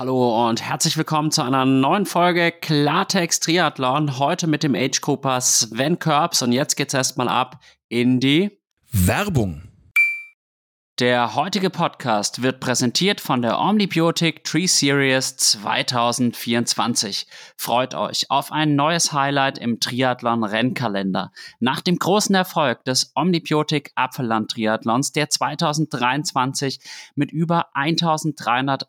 Hallo und herzlich willkommen zu einer neuen Folge Klartext Triathlon. Heute mit dem Age Grouper Sven Körbs und jetzt geht's erstmal ab in die Werbung. Der heutige Podcast wird präsentiert von der Omnibiotic Tree Series 2024. Freut euch auf ein neues Highlight im Triathlon Rennkalender. Nach dem großen Erfolg des Omnibiotic Apfelland Triathlons, der 2023 mit über 1300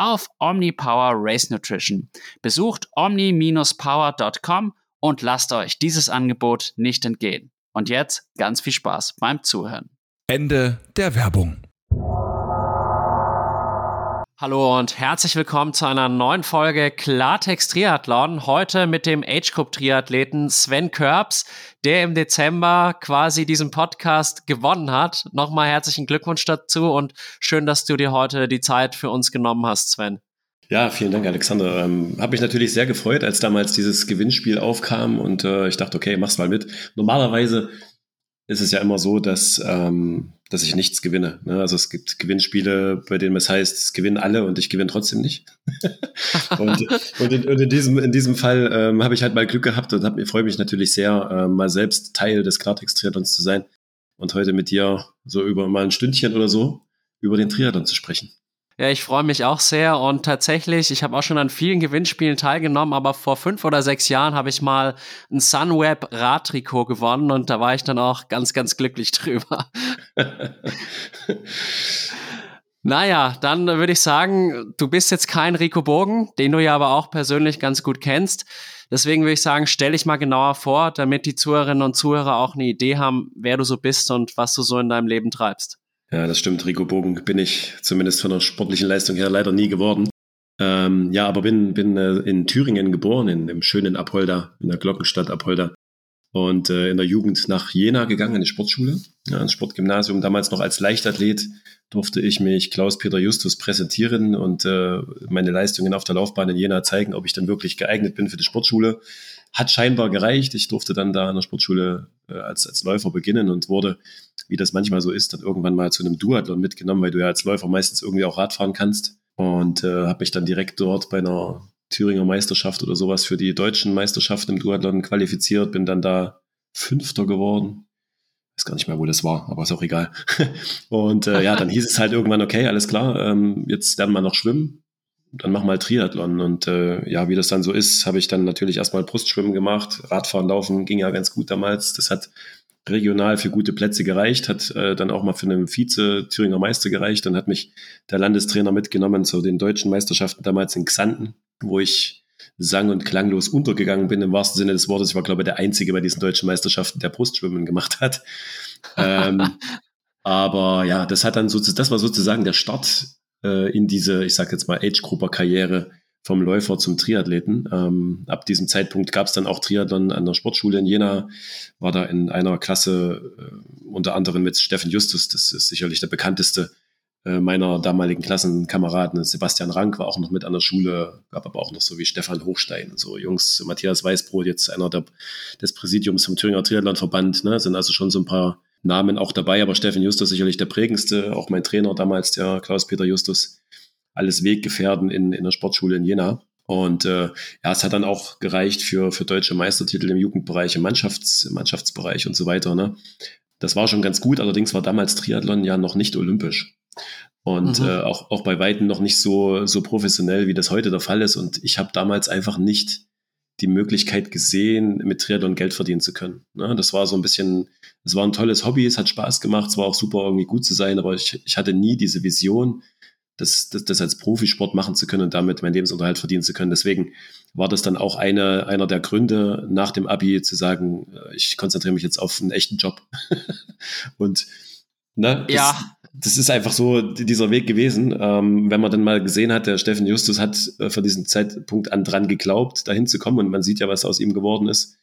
auf OmniPower Race Nutrition. Besucht omni-power.com und lasst euch dieses Angebot nicht entgehen. Und jetzt ganz viel Spaß beim Zuhören. Ende der Werbung. Hallo und herzlich willkommen zu einer neuen Folge Klartext Triathlon. Heute mit dem Age Group Triathleten Sven Körbs, der im Dezember quasi diesen Podcast gewonnen hat. Nochmal herzlichen Glückwunsch dazu und schön, dass du dir heute die Zeit für uns genommen hast, Sven. Ja, vielen Dank, Alexander. Ähm, Habe mich natürlich sehr gefreut, als damals dieses Gewinnspiel aufkam und äh, ich dachte, okay, mach's mal mit. Normalerweise ist es ja immer so, dass, ähm, dass ich nichts gewinne. Ne? Also es gibt Gewinnspiele, bei denen es heißt, es gewinnen alle und ich gewinne trotzdem nicht. und, und, in, und in, diesem, in diesem Fall ähm, habe ich halt mal Glück gehabt und freue mich natürlich sehr, äh, mal selbst Teil des Klartext-Triathlons zu sein und heute mit dir so über mal ein Stündchen oder so über den Triathlon zu sprechen. Ja, ich freue mich auch sehr und tatsächlich, ich habe auch schon an vielen Gewinnspielen teilgenommen, aber vor fünf oder sechs Jahren habe ich mal ein Sunweb Radtrikot gewonnen und da war ich dann auch ganz, ganz glücklich drüber. naja, dann würde ich sagen, du bist jetzt kein Rico Bogen, den du ja aber auch persönlich ganz gut kennst. Deswegen würde ich sagen, stell dich mal genauer vor, damit die Zuhörerinnen und Zuhörer auch eine Idee haben, wer du so bist und was du so in deinem Leben treibst. Ja, das stimmt. Rico Bogen bin ich zumindest von der sportlichen Leistung her leider nie geworden. Ähm, ja, aber bin, bin äh, in Thüringen geboren, in dem schönen Apolda, in der Glockenstadt Apolda. Und äh, in der Jugend nach Jena gegangen, in die Sportschule, ja, ins Sportgymnasium. Damals noch als Leichtathlet durfte ich mich Klaus-Peter Justus präsentieren und äh, meine Leistungen auf der Laufbahn in Jena zeigen, ob ich dann wirklich geeignet bin für die Sportschule. Hat scheinbar gereicht. Ich durfte dann da in der Sportschule äh, als, als Läufer beginnen und wurde wie das manchmal so ist, dann irgendwann mal zu einem Duathlon mitgenommen, weil du ja als Läufer meistens irgendwie auch Radfahren kannst. Und äh, habe mich dann direkt dort bei einer Thüringer Meisterschaft oder sowas für die deutschen Meisterschaften im Duathlon qualifiziert, bin dann da Fünfter geworden. Weiß gar nicht mehr, wo das war, aber ist auch egal. und äh, ja, dann hieß es halt irgendwann, okay, alles klar, ähm, jetzt lernen wir noch schwimmen, dann mach mal Triathlon. Und äh, ja, wie das dann so ist, habe ich dann natürlich erstmal Brustschwimmen gemacht. Radfahren, Laufen ging ja ganz gut damals. Das hat regional für gute Plätze gereicht, hat äh, dann auch mal für einen Vize-Thüringer Meister gereicht. Dann hat mich der Landestrainer mitgenommen zu den deutschen Meisterschaften damals in Xanten, wo ich sang- und klanglos untergegangen bin, im wahrsten Sinne des Wortes. Ich war, glaube ich, der Einzige bei diesen deutschen Meisterschaften, der Brustschwimmen gemacht hat. ähm, aber ja, das hat dann sozusagen, das war sozusagen der Start äh, in diese, ich sage jetzt mal, Age-Grupper-Karriere vom Läufer zum Triathleten. Ähm, ab diesem Zeitpunkt gab es dann auch Triathlon an der Sportschule in Jena, war da in einer Klasse äh, unter anderem mit Steffen Justus, das ist sicherlich der bekannteste äh, meiner damaligen Klassenkameraden. Sebastian Rank war auch noch mit an der Schule, gab aber auch noch so wie Stefan Hochstein, so Jungs, Matthias Weißbrot, jetzt einer der, des Präsidiums vom Thüringer Triathlonverband, ne, sind also schon so ein paar Namen auch dabei, aber Steffen Justus sicherlich der prägendste, auch mein Trainer damals, der Klaus-Peter Justus, alles Weggefährden in, in der Sportschule in Jena. Und äh, ja, es hat dann auch gereicht für, für deutsche Meistertitel im Jugendbereich, im, Mannschafts-, im Mannschaftsbereich und so weiter. Ne? Das war schon ganz gut, allerdings war damals Triathlon ja noch nicht olympisch. Und mhm. äh, auch, auch bei Weitem noch nicht so, so professionell, wie das heute der Fall ist. Und ich habe damals einfach nicht die Möglichkeit gesehen, mit Triathlon Geld verdienen zu können. Ne? Das war so ein bisschen, es war ein tolles Hobby, es hat Spaß gemacht, es war auch super, irgendwie gut zu sein, aber ich, ich hatte nie diese Vision, das, das, das als Profisport machen zu können und damit meinen Lebensunterhalt verdienen zu können. Deswegen war das dann auch eine, einer der Gründe nach dem Abi zu sagen, äh, ich konzentriere mich jetzt auf einen echten Job. und ne, das, ja das ist einfach so dieser Weg gewesen. Ähm, wenn man dann mal gesehen hat, der Steffen Justus hat äh, von diesem Zeitpunkt an dran geglaubt, dahin zu kommen. Und man sieht ja, was aus ihm geworden ist.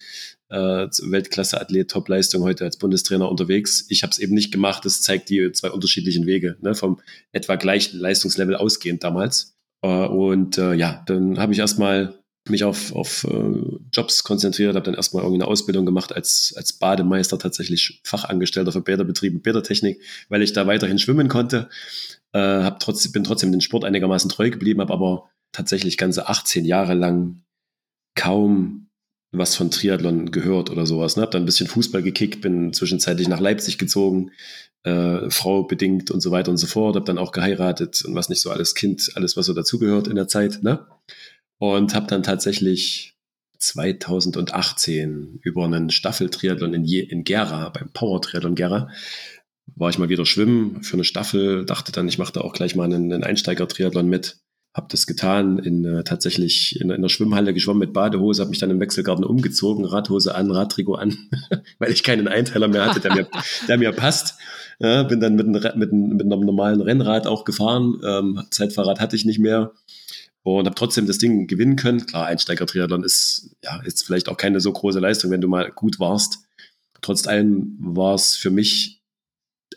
Äh, Weltklasse-Athlet, Top-Leistung heute als Bundestrainer unterwegs. Ich habe es eben nicht gemacht. Das zeigt die zwei unterschiedlichen Wege, ne? vom etwa gleichen Leistungslevel ausgehend damals. Äh, und äh, ja, dann habe ich erstmal mich auf, auf äh, Jobs konzentriert, habe dann erstmal irgendwie eine Ausbildung gemacht als, als Bademeister, tatsächlich Fachangestellter für Bäderbetriebe, Bädertechnik, weil ich da weiterhin schwimmen konnte. Äh, trotzdem, bin trotzdem den Sport einigermaßen treu geblieben, habe aber tatsächlich ganze 18 Jahre lang kaum was von Triathlon gehört oder sowas. Ne? Hab dann ein bisschen Fußball gekickt, bin zwischenzeitlich nach Leipzig gezogen, äh, Frau bedingt und so weiter und so fort, habe dann auch geheiratet und was nicht so alles Kind, alles was so dazugehört in der Zeit. Ne? und habe dann tatsächlich 2018 über einen Staffeltriathlon in, in Gera, beim Power Triathlon Gera, war ich mal wieder schwimmen für eine Staffel, dachte dann, ich mache da auch gleich mal einen, einen Einsteiger-Triathlon mit. Habe das getan, in, äh, tatsächlich in, in der Schwimmhalle geschwommen mit Badehose, habe mich dann im Wechselgarten umgezogen, Radhose an, Radtrikot an, weil ich keinen Einteiler mehr hatte, der mir, der mir passt. Ja, bin dann mit, ein, mit, ein, mit einem normalen Rennrad auch gefahren. Ähm, Zeitfahrrad hatte ich nicht mehr und habe trotzdem das Ding gewinnen können. Klar, Einsteiger-Triathlon ist ja jetzt vielleicht auch keine so große Leistung, wenn du mal gut warst. Trotz allem war es für mich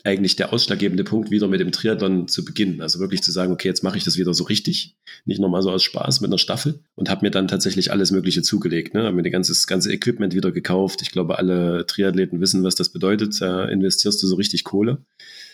eigentlich der ausschlaggebende Punkt, wieder mit dem Triathlon zu beginnen. Also wirklich zu sagen, okay, jetzt mache ich das wieder so richtig, nicht nochmal so aus Spaß mit einer Staffel und habe mir dann tatsächlich alles Mögliche zugelegt. Ne? Habe mir das ganze, ganze Equipment wieder gekauft. Ich glaube, alle Triathleten wissen, was das bedeutet. Da investierst du so richtig Kohle.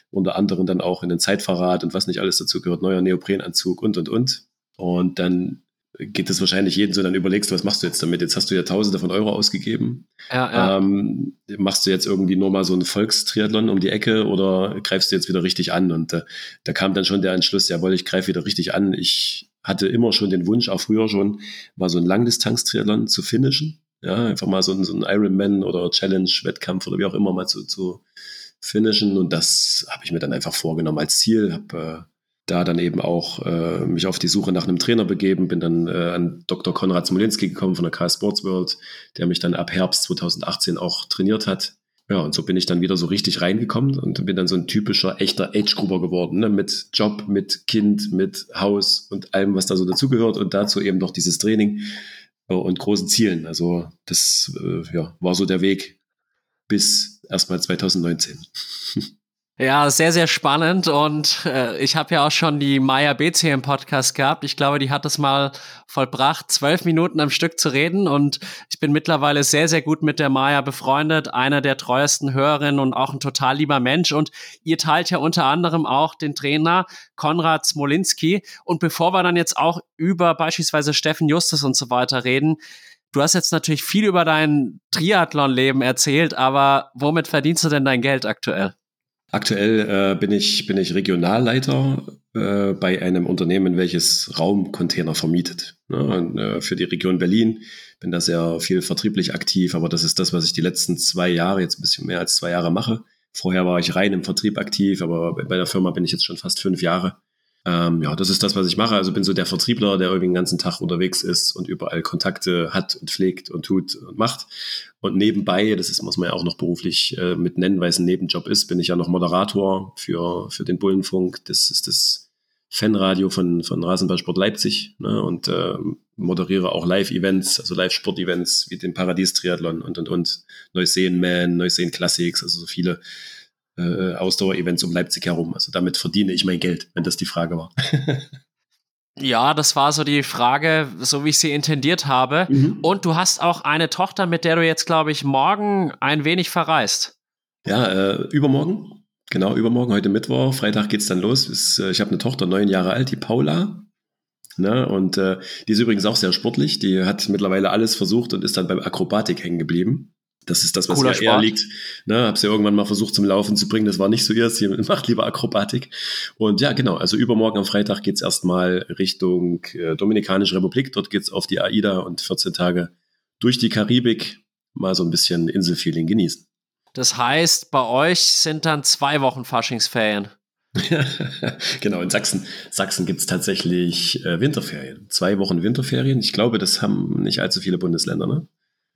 Unter anderem dann auch in den Zeitverrat und was nicht alles dazu gehört, neuer Neoprenanzug und, und, und. Und dann geht es wahrscheinlich jeden so, dann überlegst du, was machst du jetzt damit? Jetzt hast du ja Tausende von Euro ausgegeben. Ja, ja. Ähm, machst du jetzt irgendwie nur mal so einen Volkstriathlon um die Ecke oder greifst du jetzt wieder richtig an? Und äh, da kam dann schon der Entschluss, jawohl, ich greife wieder richtig an. Ich hatte immer schon den Wunsch, auch früher schon, mal so einen Langdistanz-Triathlon zu finishen. Ja, einfach mal so, ein, so einen Ironman oder Challenge-Wettkampf oder wie auch immer mal zu, zu finishen. Und das habe ich mir dann einfach vorgenommen als Ziel. Habe äh, da dann eben auch äh, mich auf die Suche nach einem Trainer begeben, bin dann äh, an Dr. Konrad Smolinski gekommen von der K Sports World, der mich dann ab Herbst 2018 auch trainiert hat. Ja, und so bin ich dann wieder so richtig reingekommen und bin dann so ein typischer, echter Age-Gruber geworden, ne? mit Job, mit Kind, mit Haus und allem, was da so dazugehört und dazu eben noch dieses Training äh, und großen Zielen. Also das äh, ja, war so der Weg bis erstmal 2019. Ja, sehr, sehr spannend. Und äh, ich habe ja auch schon die Maya BC im Podcast gehabt. Ich glaube, die hat es mal vollbracht, zwölf Minuten am Stück zu reden. Und ich bin mittlerweile sehr, sehr gut mit der Maya befreundet. Einer der treuesten Hörerinnen und auch ein total lieber Mensch. Und ihr teilt ja unter anderem auch den Trainer Konrad Smolinski. Und bevor wir dann jetzt auch über beispielsweise Steffen Justus und so weiter reden, Du hast jetzt natürlich viel über dein Triathlon-Leben erzählt, aber womit verdienst du denn dein Geld aktuell? Aktuell äh, bin, ich, bin ich Regionalleiter äh, bei einem Unternehmen, welches Raumcontainer vermietet. Ne? Und, äh, für die Region Berlin bin da sehr viel vertrieblich aktiv, aber das ist das, was ich die letzten zwei Jahre, jetzt ein bisschen mehr als zwei Jahre mache. Vorher war ich rein im Vertrieb aktiv, aber bei der Firma bin ich jetzt schon fast fünf Jahre. Ähm, ja, das ist das, was ich mache. Also bin so der Vertriebler, der irgendwie den ganzen Tag unterwegs ist und überall Kontakte hat und pflegt und tut und macht. Und nebenbei, das ist, muss man ja auch noch beruflich äh, mit nennen, weil es ein Nebenjob ist, bin ich ja noch Moderator für, für den Bullenfunk. Das ist das Fanradio von, von Rasenballsport Leipzig ne, und äh, moderiere auch Live-Events, also Live-Sport-Events wie den Paradies-Triathlon und, und, und Neuseen Man, Neuseen Classics, also so viele äh, Ausdauer-Events um Leipzig herum. Also damit verdiene ich mein Geld, wenn das die Frage war. Ja, das war so die Frage, so wie ich sie intendiert habe. Mhm. Und du hast auch eine Tochter, mit der du jetzt, glaube ich, morgen ein wenig verreist. Ja, äh, übermorgen. Genau, übermorgen, heute Mittwoch. Freitag geht's dann los. Ist, äh, ich habe eine Tochter, neun Jahre alt, die Paula. Ne? Und äh, die ist übrigens auch sehr sportlich. Die hat mittlerweile alles versucht und ist dann beim Akrobatik hängen geblieben. Das ist das, was Cooler ihr eher liegt. Ne, hab's ja irgendwann mal versucht zum Laufen zu bringen. Das war nicht so ihr. Sie macht lieber Akrobatik. Und ja, genau. Also übermorgen am Freitag geht's erstmal Richtung äh, Dominikanische Republik. Dort geht's auf die AIDA und 14 Tage durch die Karibik mal so ein bisschen Inselfeeling genießen. Das heißt, bei euch sind dann zwei Wochen Faschingsferien. genau, in Sachsen, Sachsen gibt es tatsächlich äh, Winterferien. Zwei Wochen Winterferien. Ich glaube, das haben nicht allzu viele Bundesländer, ne?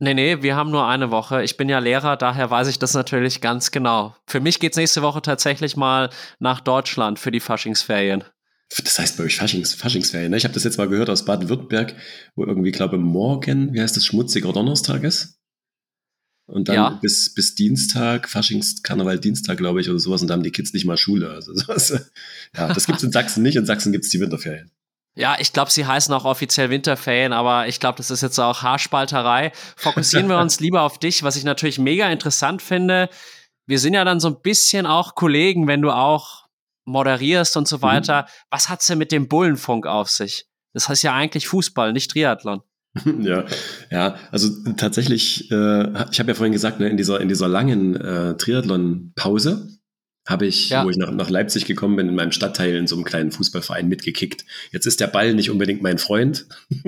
Nee, nee, wir haben nur eine Woche. Ich bin ja Lehrer, daher weiß ich das natürlich ganz genau. Für mich geht es nächste Woche tatsächlich mal nach Deutschland für die Faschingsferien. Das heißt bei euch Faschings, Faschingsferien. Ne? Ich habe das jetzt mal gehört aus Baden-Württemberg, wo irgendwie, glaube morgen, wie heißt das, schmutziger Donnerstag ist. Und dann ja. bis, bis Dienstag, Faschings, Karneval Dienstag, glaube ich, oder sowas. Und da haben die Kids nicht mal Schule. Also sowas. Ja, das gibt es in Sachsen nicht. In Sachsen gibt es die Winterferien. Ja, ich glaube, sie heißen auch offiziell Winterferien, aber ich glaube, das ist jetzt auch Haarspalterei. Fokussieren wir uns lieber auf dich, was ich natürlich mega interessant finde. Wir sind ja dann so ein bisschen auch Kollegen, wenn du auch moderierst und so mhm. weiter. Mhm. Was hat's denn mit dem Bullenfunk auf sich? Das heißt ja eigentlich Fußball, nicht Triathlon. Ja, ja, also tatsächlich, äh, ich habe ja vorhin gesagt, ne, in dieser in dieser langen äh, Triathlon-Pause habe ich, ja. wo ich nach, nach Leipzig gekommen bin, in meinem Stadtteil in so einem kleinen Fußballverein mitgekickt. Jetzt ist der Ball nicht unbedingt mein Freund.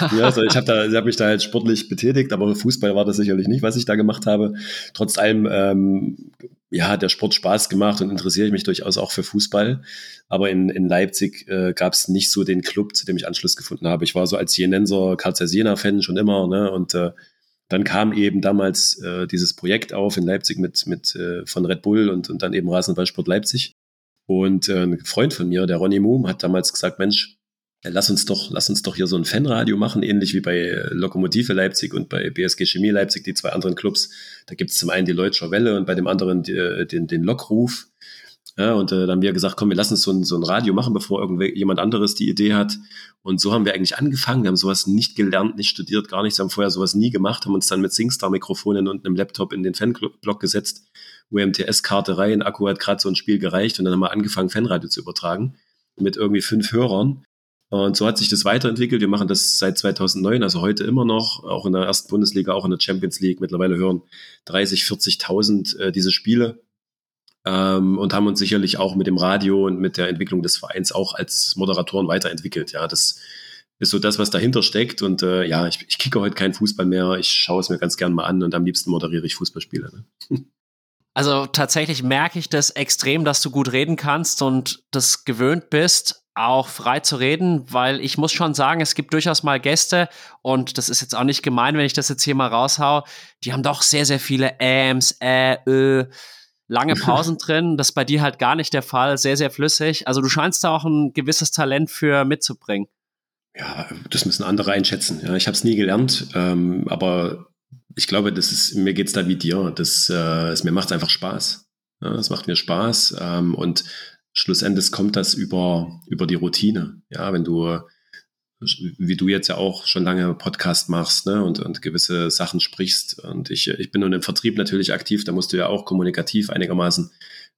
ja, also ich habe da, ich habe mich da halt sportlich betätigt, aber Fußball war das sicherlich nicht, was ich da gemacht habe. Trotz allem, ähm, ja, hat der Sport Spaß gemacht und interessiere ich mich durchaus auch für Fußball. Aber in, in Leipzig äh, gab es nicht so den Club, zu dem ich Anschluss gefunden habe. Ich war so als Jenenser Karl Jena-Fan schon immer, ne? Und äh, dann kam eben damals äh, dieses Projekt auf in Leipzig mit, mit äh, von Red Bull und, und dann eben Rasenballsport Leipzig. Und äh, ein Freund von mir, der Ronny Moom, hat damals gesagt, Mensch, lass uns doch, lass uns doch hier so ein Fanradio machen, ähnlich wie bei äh, Lokomotive Leipzig und bei BSG Chemie Leipzig, die zwei anderen Clubs. Da gibt es zum einen die Leutscher Welle und bei dem anderen die, äh, den, den Lockruf. Ja, und äh, dann haben wir gesagt, komm, wir lassen uns so ein, so ein Radio machen, bevor jemand anderes die Idee hat. Und so haben wir eigentlich angefangen. Wir haben sowas nicht gelernt, nicht studiert, gar nichts. Wir haben vorher sowas nie gemacht, haben uns dann mit Singstar-Mikrofonen und einem Laptop in den Fanblock gesetzt. UMTS-Karte rein, Akku hat gerade so ein Spiel gereicht und dann haben wir angefangen, Fanradio zu übertragen mit irgendwie fünf Hörern. Und so hat sich das weiterentwickelt. Wir machen das seit 2009, also heute immer noch, auch in der ersten Bundesliga, auch in der Champions League. Mittlerweile hören 30, 40.000 äh, diese Spiele ähm, und haben uns sicherlich auch mit dem Radio und mit der Entwicklung des Vereins auch als Moderatoren weiterentwickelt. Ja, das ist so das, was dahinter steckt. Und äh, ja, ich, ich kicke heute keinen Fußball mehr. Ich schaue es mir ganz gern mal an und am liebsten moderiere ich Fußballspiele. Ne? Also tatsächlich merke ich das extrem, dass du gut reden kannst und das gewöhnt bist, auch frei zu reden, weil ich muss schon sagen, es gibt durchaus mal Gäste und das ist jetzt auch nicht gemein, wenn ich das jetzt hier mal raushau, die haben doch sehr, sehr viele Äms, Ä, Ö, lange Pausen drin. Das ist bei dir halt gar nicht der Fall. Sehr, sehr flüssig. Also du scheinst da auch ein gewisses Talent für mitzubringen. Ja, das müssen andere einschätzen. Ja, ich habe es nie gelernt, ähm, aber ich glaube, das ist, mir geht's da wie dir. Das, äh, es, mir macht einfach Spaß. Ja, es macht mir Spaß ähm, und schlussendlich kommt das über, über die Routine. Ja, wenn du wie du jetzt ja auch schon lange Podcast machst ne, und, und gewisse Sachen sprichst. Und ich, ich bin nun im Vertrieb natürlich aktiv, da musst du ja auch kommunikativ einigermaßen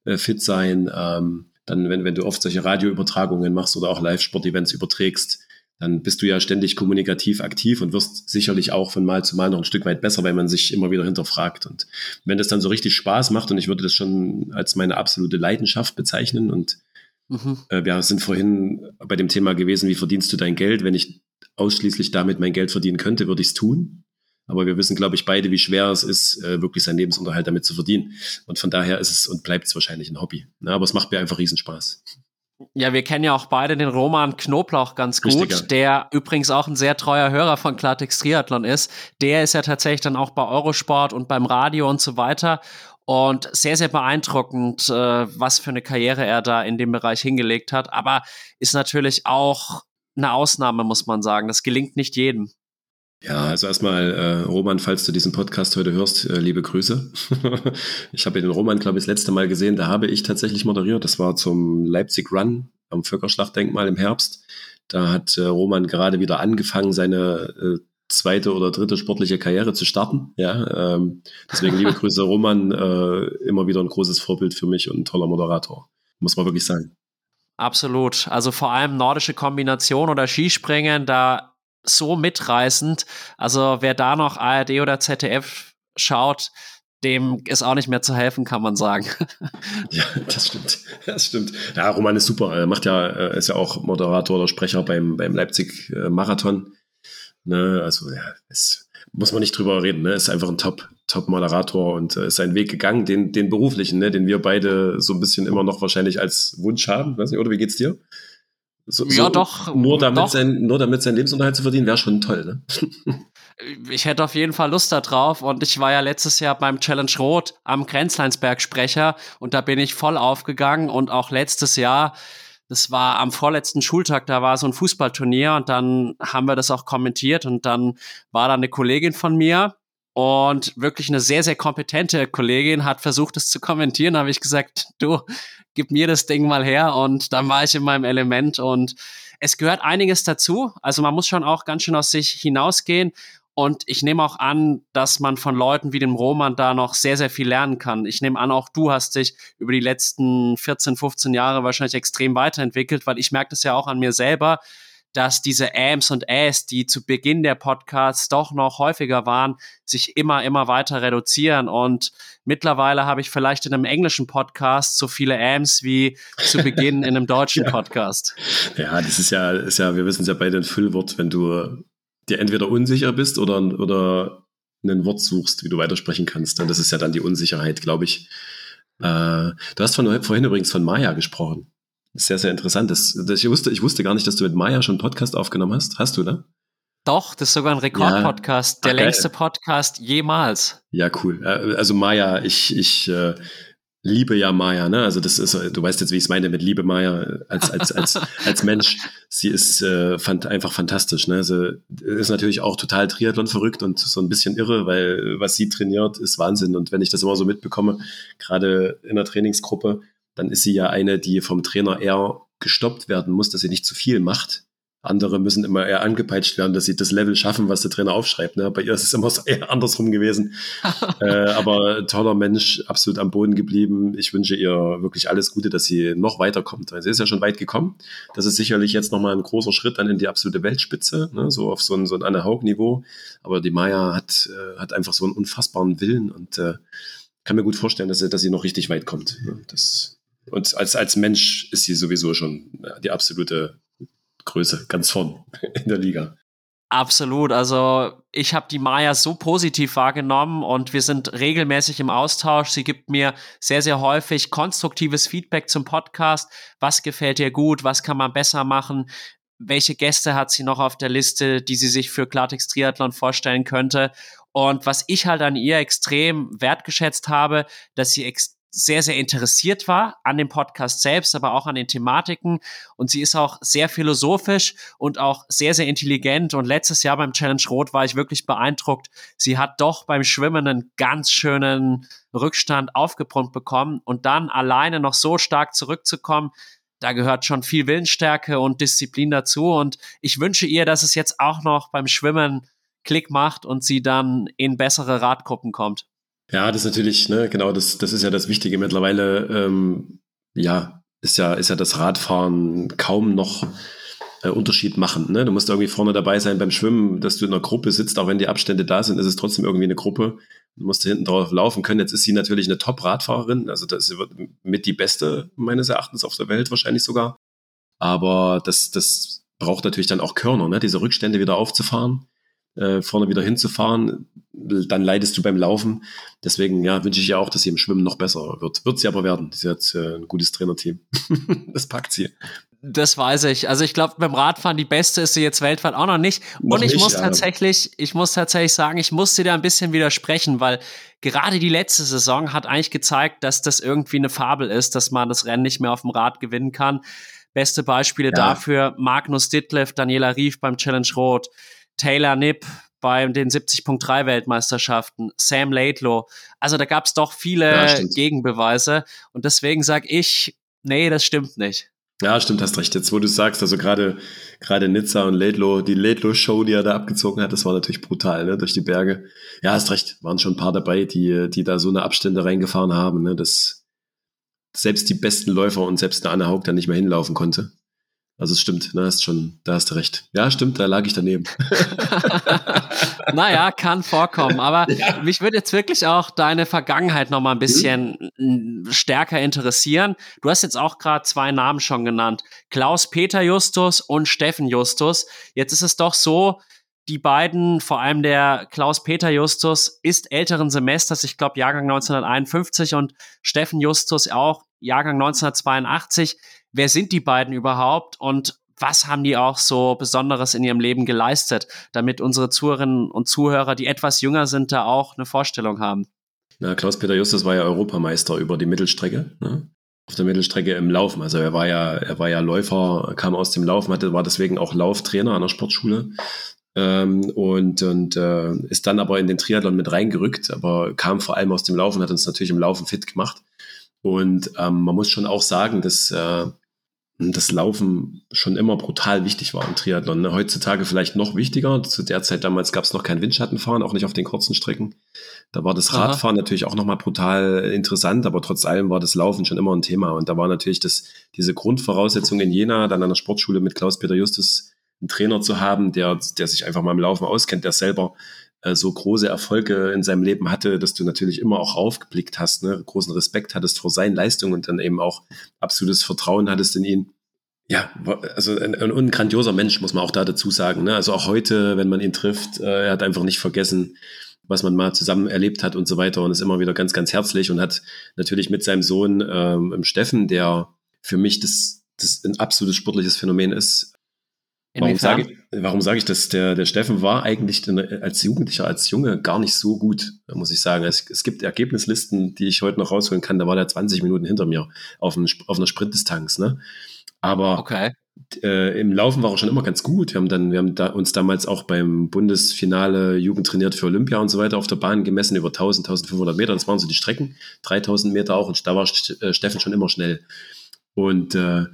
äh, fit sein. Ähm, dann, wenn, wenn du oft solche Radioübertragungen machst oder auch Live-Sport-Events überträgst, dann bist du ja ständig kommunikativ aktiv und wirst sicherlich auch von Mal zu Mal noch ein Stück weit besser, weil man sich immer wieder hinterfragt. Und wenn das dann so richtig Spaß macht, und ich würde das schon als meine absolute Leidenschaft bezeichnen und Mhm. Äh, wir sind vorhin bei dem Thema gewesen, wie verdienst du dein Geld? Wenn ich ausschließlich damit mein Geld verdienen könnte, würde ich es tun. Aber wir wissen, glaube ich, beide, wie schwer es ist, äh, wirklich seinen Lebensunterhalt damit zu verdienen. Und von daher ist es und bleibt es wahrscheinlich ein Hobby. aber es macht mir einfach Riesenspaß. Ja, wir kennen ja auch beide den Roman Knoblauch ganz gut, Richtig, ja. der übrigens auch ein sehr treuer Hörer von Klartext Triathlon ist. Der ist ja tatsächlich dann auch bei Eurosport und beim Radio und so weiter. Und sehr, sehr beeindruckend, äh, was für eine Karriere er da in dem Bereich hingelegt hat. Aber ist natürlich auch eine Ausnahme, muss man sagen. Das gelingt nicht jedem. Ja, also erstmal, äh, Roman, falls du diesen Podcast heute hörst, äh, liebe Grüße. ich habe den Roman, glaube ich, das letzte Mal gesehen, da habe ich tatsächlich moderiert. Das war zum Leipzig Run am Völkerschlachtdenkmal im Herbst. Da hat äh, Roman gerade wieder angefangen, seine äh, zweite oder dritte sportliche Karriere zu starten. Ja, ähm, deswegen liebe Grüße, Roman, äh, immer wieder ein großes Vorbild für mich und ein toller Moderator, muss man wirklich sagen. Absolut. Also vor allem nordische Kombination oder Skispringen, da so mitreißend. Also wer da noch ARD oder ZDF schaut, dem ist auch nicht mehr zu helfen, kann man sagen. Ja, das stimmt. Das stimmt. Ja, Roman ist super. Er macht ja, ist ja auch Moderator oder Sprecher beim, beim Leipzig äh, Marathon. Ne, also, ja, es muss man nicht drüber reden. Ne? Ist einfach ein Top, Top-Moderator und äh, ist seinen Weg gegangen, den, den beruflichen, ne? den wir beide so ein bisschen immer noch wahrscheinlich als Wunsch haben. Weiß nicht, oder wie geht's dir? So, ja, so doch. Nur damit, doch. Sein, nur damit seinen Lebensunterhalt zu verdienen, wäre schon toll, ne? ich hätte auf jeden Fall Lust darauf und ich war ja letztes Jahr beim Challenge Rot am Grenzleinsberg Sprecher und da bin ich voll aufgegangen und auch letztes Jahr, das war am vorletzten Schultag, da war so ein Fußballturnier und dann haben wir das auch kommentiert und dann war da eine Kollegin von mir, und wirklich eine sehr, sehr kompetente Kollegin hat versucht, es zu kommentieren. Da habe ich gesagt, du, gib mir das Ding mal her. Und dann war ich in meinem Element. Und es gehört einiges dazu. Also man muss schon auch ganz schön aus sich hinausgehen. Und ich nehme auch an, dass man von Leuten wie dem Roman da noch sehr, sehr viel lernen kann. Ich nehme an, auch du hast dich über die letzten 14, 15 Jahre wahrscheinlich extrem weiterentwickelt, weil ich merke das ja auch an mir selber dass diese Ams und Äs, die zu Beginn der Podcasts doch noch häufiger waren, sich immer, immer weiter reduzieren. Und mittlerweile habe ich vielleicht in einem englischen Podcast so viele Ams wie zu Beginn in einem deutschen ja. Podcast. Ja, das ist ja, ist ja, wir wissen es ja beide ein Füllwort, wenn du dir entweder unsicher bist oder, oder ein Wort suchst, wie du weitersprechen kannst. Und das ist ja dann die Unsicherheit, glaube ich. Äh, du hast von, vorhin übrigens von Maya gesprochen. Sehr, sehr interessant. Das, das, ich, wusste, ich wusste gar nicht, dass du mit Maya schon einen Podcast aufgenommen hast. Hast du, ne? Doch, das ist sogar ein Rekordpodcast, ja. der Ach, längste Podcast jemals. Ja, cool. Äh, also Maya, ich, ich äh, liebe ja Maya, ne? Also das ist, du weißt jetzt, wie ich es meine mit Liebe Maya äh, als, als, als, als Mensch. Sie ist äh, fand, einfach fantastisch. Ne? Sie ist natürlich auch total Triathlon verrückt und so ein bisschen irre, weil was sie trainiert, ist Wahnsinn. Und wenn ich das immer so mitbekomme, gerade in der Trainingsgruppe, dann ist sie ja eine, die vom Trainer eher gestoppt werden muss, dass sie nicht zu viel macht. Andere müssen immer eher angepeitscht werden, dass sie das Level schaffen, was der Trainer aufschreibt. Ne? Bei ihr ist es immer so eher andersrum gewesen. äh, aber toller Mensch, absolut am Boden geblieben. Ich wünsche ihr wirklich alles Gute, dass sie noch weiterkommt. Sie ist ja schon weit gekommen. Das ist sicherlich jetzt nochmal ein großer Schritt dann in die absolute Weltspitze, ne? so auf so ein, so ein Anne Haug-Niveau. Aber die Maya hat, äh, hat einfach so einen unfassbaren Willen und äh, kann mir gut vorstellen, dass sie, dass sie noch richtig weit kommt. Ne? Das und als, als Mensch ist sie sowieso schon die absolute Größe, ganz vorn in der Liga. Absolut. Also ich habe die Maya so positiv wahrgenommen und wir sind regelmäßig im Austausch. Sie gibt mir sehr, sehr häufig konstruktives Feedback zum Podcast. Was gefällt ihr gut? Was kann man besser machen? Welche Gäste hat sie noch auf der Liste, die sie sich für Klartext Triathlon vorstellen könnte? Und was ich halt an ihr extrem wertgeschätzt habe, dass sie extrem sehr, sehr interessiert war an dem Podcast selbst, aber auch an den Thematiken. Und sie ist auch sehr philosophisch und auch sehr, sehr intelligent. Und letztes Jahr beim Challenge Rot war ich wirklich beeindruckt. Sie hat doch beim Schwimmen einen ganz schönen Rückstand aufgebrummt bekommen und dann alleine noch so stark zurückzukommen. Da gehört schon viel Willensstärke und Disziplin dazu. Und ich wünsche ihr, dass es jetzt auch noch beim Schwimmen Klick macht und sie dann in bessere Radgruppen kommt. Ja, das ist natürlich, ne, genau, das, das ist ja das Wichtige. Mittlerweile, ähm, ja, ist ja, ist ja das Radfahren kaum noch äh, Unterschied machen. Ne? Du musst irgendwie vorne dabei sein beim Schwimmen, dass du in einer Gruppe sitzt, auch wenn die Abstände da sind, ist es trotzdem irgendwie eine Gruppe. Du musst hinten drauf laufen können. Jetzt ist sie natürlich eine Top-Radfahrerin, also das wird mit die beste meines Erachtens auf der Welt wahrscheinlich sogar. Aber das, das braucht natürlich dann auch Körner, ne? diese Rückstände wieder aufzufahren äh, vorne wieder hinzufahren, dann leidest du beim Laufen. Deswegen ja, wünsche ich ihr auch, dass sie im Schwimmen noch besser wird. Wird sie aber werden. Sie hat äh, ein gutes Trainerteam. das packt sie. Das weiß ich. Also ich glaube, beim Radfahren die beste ist sie jetzt weltweit auch noch nicht. Noch und ich nicht, muss ja. tatsächlich, ich muss tatsächlich sagen, ich muss sie da ein bisschen widersprechen, weil gerade die letzte Saison hat eigentlich gezeigt, dass das irgendwie eine Fabel ist, dass man das Rennen nicht mehr auf dem Rad gewinnen kann. Beste Beispiele ja. dafür Magnus Ditlev, Daniela Rief beim Challenge Rot, Taylor Nipp bei den 70.3 Weltmeisterschaften, Sam Laidlow. Also da gab es doch viele ja, Gegenbeweise und deswegen sage ich, nee, das stimmt nicht. Ja, stimmt, hast recht. Jetzt, wo du sagst, also gerade gerade Nizza und Laidlow, die Laidlow-Show, die er da abgezogen hat, das war natürlich brutal, ne, durch die Berge. Ja, hast recht, waren schon ein paar dabei, die die da so eine Abstände reingefahren haben, ne, dass selbst die besten Läufer und selbst eine Anne Haug da nicht mehr hinlaufen konnte. Also es stimmt, da hast schon, da hast du recht. Ja, stimmt, da lag ich daneben. naja, kann vorkommen. Aber ja. mich würde jetzt wirklich auch deine Vergangenheit noch mal ein bisschen mhm. stärker interessieren. Du hast jetzt auch gerade zwei Namen schon genannt. Klaus-Peter Justus und Steffen Justus. Jetzt ist es doch so, die beiden, vor allem der Klaus-Peter Justus, ist älteren Semesters, ich glaube Jahrgang 1951 und Steffen Justus auch Jahrgang 1982 wer sind die beiden überhaupt und was haben die auch so Besonderes in ihrem Leben geleistet, damit unsere Zuhörerinnen und Zuhörer, die etwas jünger sind, da auch eine Vorstellung haben. Na, Klaus-Peter Justus war ja Europameister über die Mittelstrecke, ne? auf der Mittelstrecke im Laufen. Also er war ja, er war ja Läufer, kam aus dem Laufen, hatte, war deswegen auch Lauftrainer an der Sportschule. Ähm, und und äh, ist dann aber in den Triathlon mit reingerückt, aber kam vor allem aus dem Laufen, hat uns natürlich im Laufen fit gemacht. Und ähm, man muss schon auch sagen, dass äh, das Laufen schon immer brutal wichtig war im Triathlon. Ne? Heutzutage vielleicht noch wichtiger. Zu der Zeit damals gab es noch kein Windschattenfahren, auch nicht auf den kurzen Strecken. Da war das Radfahren Aha. natürlich auch nochmal brutal interessant, aber trotz allem war das Laufen schon immer ein Thema. Und da war natürlich das, diese Grundvoraussetzung in Jena, dann an der Sportschule mit Klaus-Peter Justus einen Trainer zu haben, der, der sich einfach mal im Laufen auskennt, der selber äh, so große Erfolge in seinem Leben hatte, dass du natürlich immer auch aufgeblickt hast, ne? großen Respekt hattest vor seinen Leistungen und dann eben auch absolutes Vertrauen hattest in ihn. Ja, also ein, ein grandioser Mensch, muss man auch da dazu sagen. Ne? Also auch heute, wenn man ihn trifft, äh, er hat einfach nicht vergessen, was man mal zusammen erlebt hat und so weiter und ist immer wieder ganz, ganz herzlich und hat natürlich mit seinem Sohn ähm, Steffen, der für mich das, das ein absolutes sportliches Phänomen ist, Warum sage, warum sage ich das? Der, der Steffen war eigentlich als Jugendlicher, als Junge gar nicht so gut, muss ich sagen. Es, es gibt Ergebnislisten, die ich heute noch rausholen kann. Da war der 20 Minuten hinter mir auf, einem, auf einer Sprintdistanz. Ne? Aber okay. äh, im Laufen war er schon immer ganz gut. Wir haben, dann, wir haben da, uns damals auch beim Bundesfinale Jugend trainiert für Olympia und so weiter auf der Bahn gemessen über 1000, 1500 Meter. Das waren so die Strecken, 3000 Meter auch. Und da war äh, Steffen schon immer schnell. Und äh,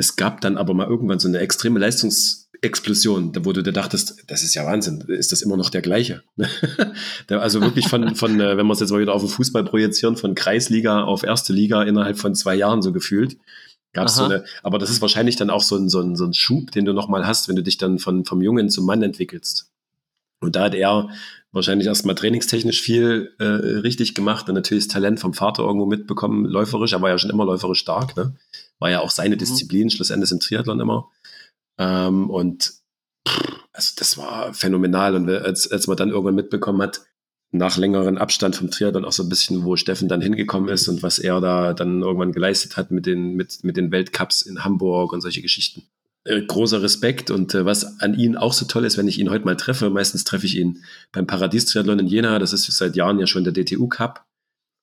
es gab dann aber mal irgendwann so eine extreme Leistungsexplosion, wo du dir dachtest, das ist ja Wahnsinn, ist das immer noch der gleiche? also wirklich von, von äh, wenn wir es jetzt mal wieder auf den Fußball projizieren, von Kreisliga auf erste Liga innerhalb von zwei Jahren so gefühlt. Gab's so eine, aber das ist wahrscheinlich dann auch so ein, so ein, so ein Schub, den du nochmal hast, wenn du dich dann von, vom Jungen zum Mann entwickelst. Und da hat er wahrscheinlich erstmal trainingstechnisch viel äh, richtig gemacht und natürlich das Talent vom Vater irgendwo mitbekommen, läuferisch. Er war ja schon immer läuferisch stark, ne? War ja auch seine mhm. Disziplin, schlussendlich im Triathlon immer. Ähm, und also das war phänomenal. Und als, als man dann irgendwann mitbekommen hat, nach längerem Abstand vom Triathlon auch so ein bisschen, wo Steffen dann hingekommen ist und was er da dann irgendwann geleistet hat mit den, mit, mit den Weltcups in Hamburg und solche Geschichten. Äh, großer Respekt und äh, was an ihm auch so toll ist, wenn ich ihn heute mal treffe, meistens treffe ich ihn beim Paradies-Triathlon in Jena, das ist seit Jahren ja schon der DTU Cup.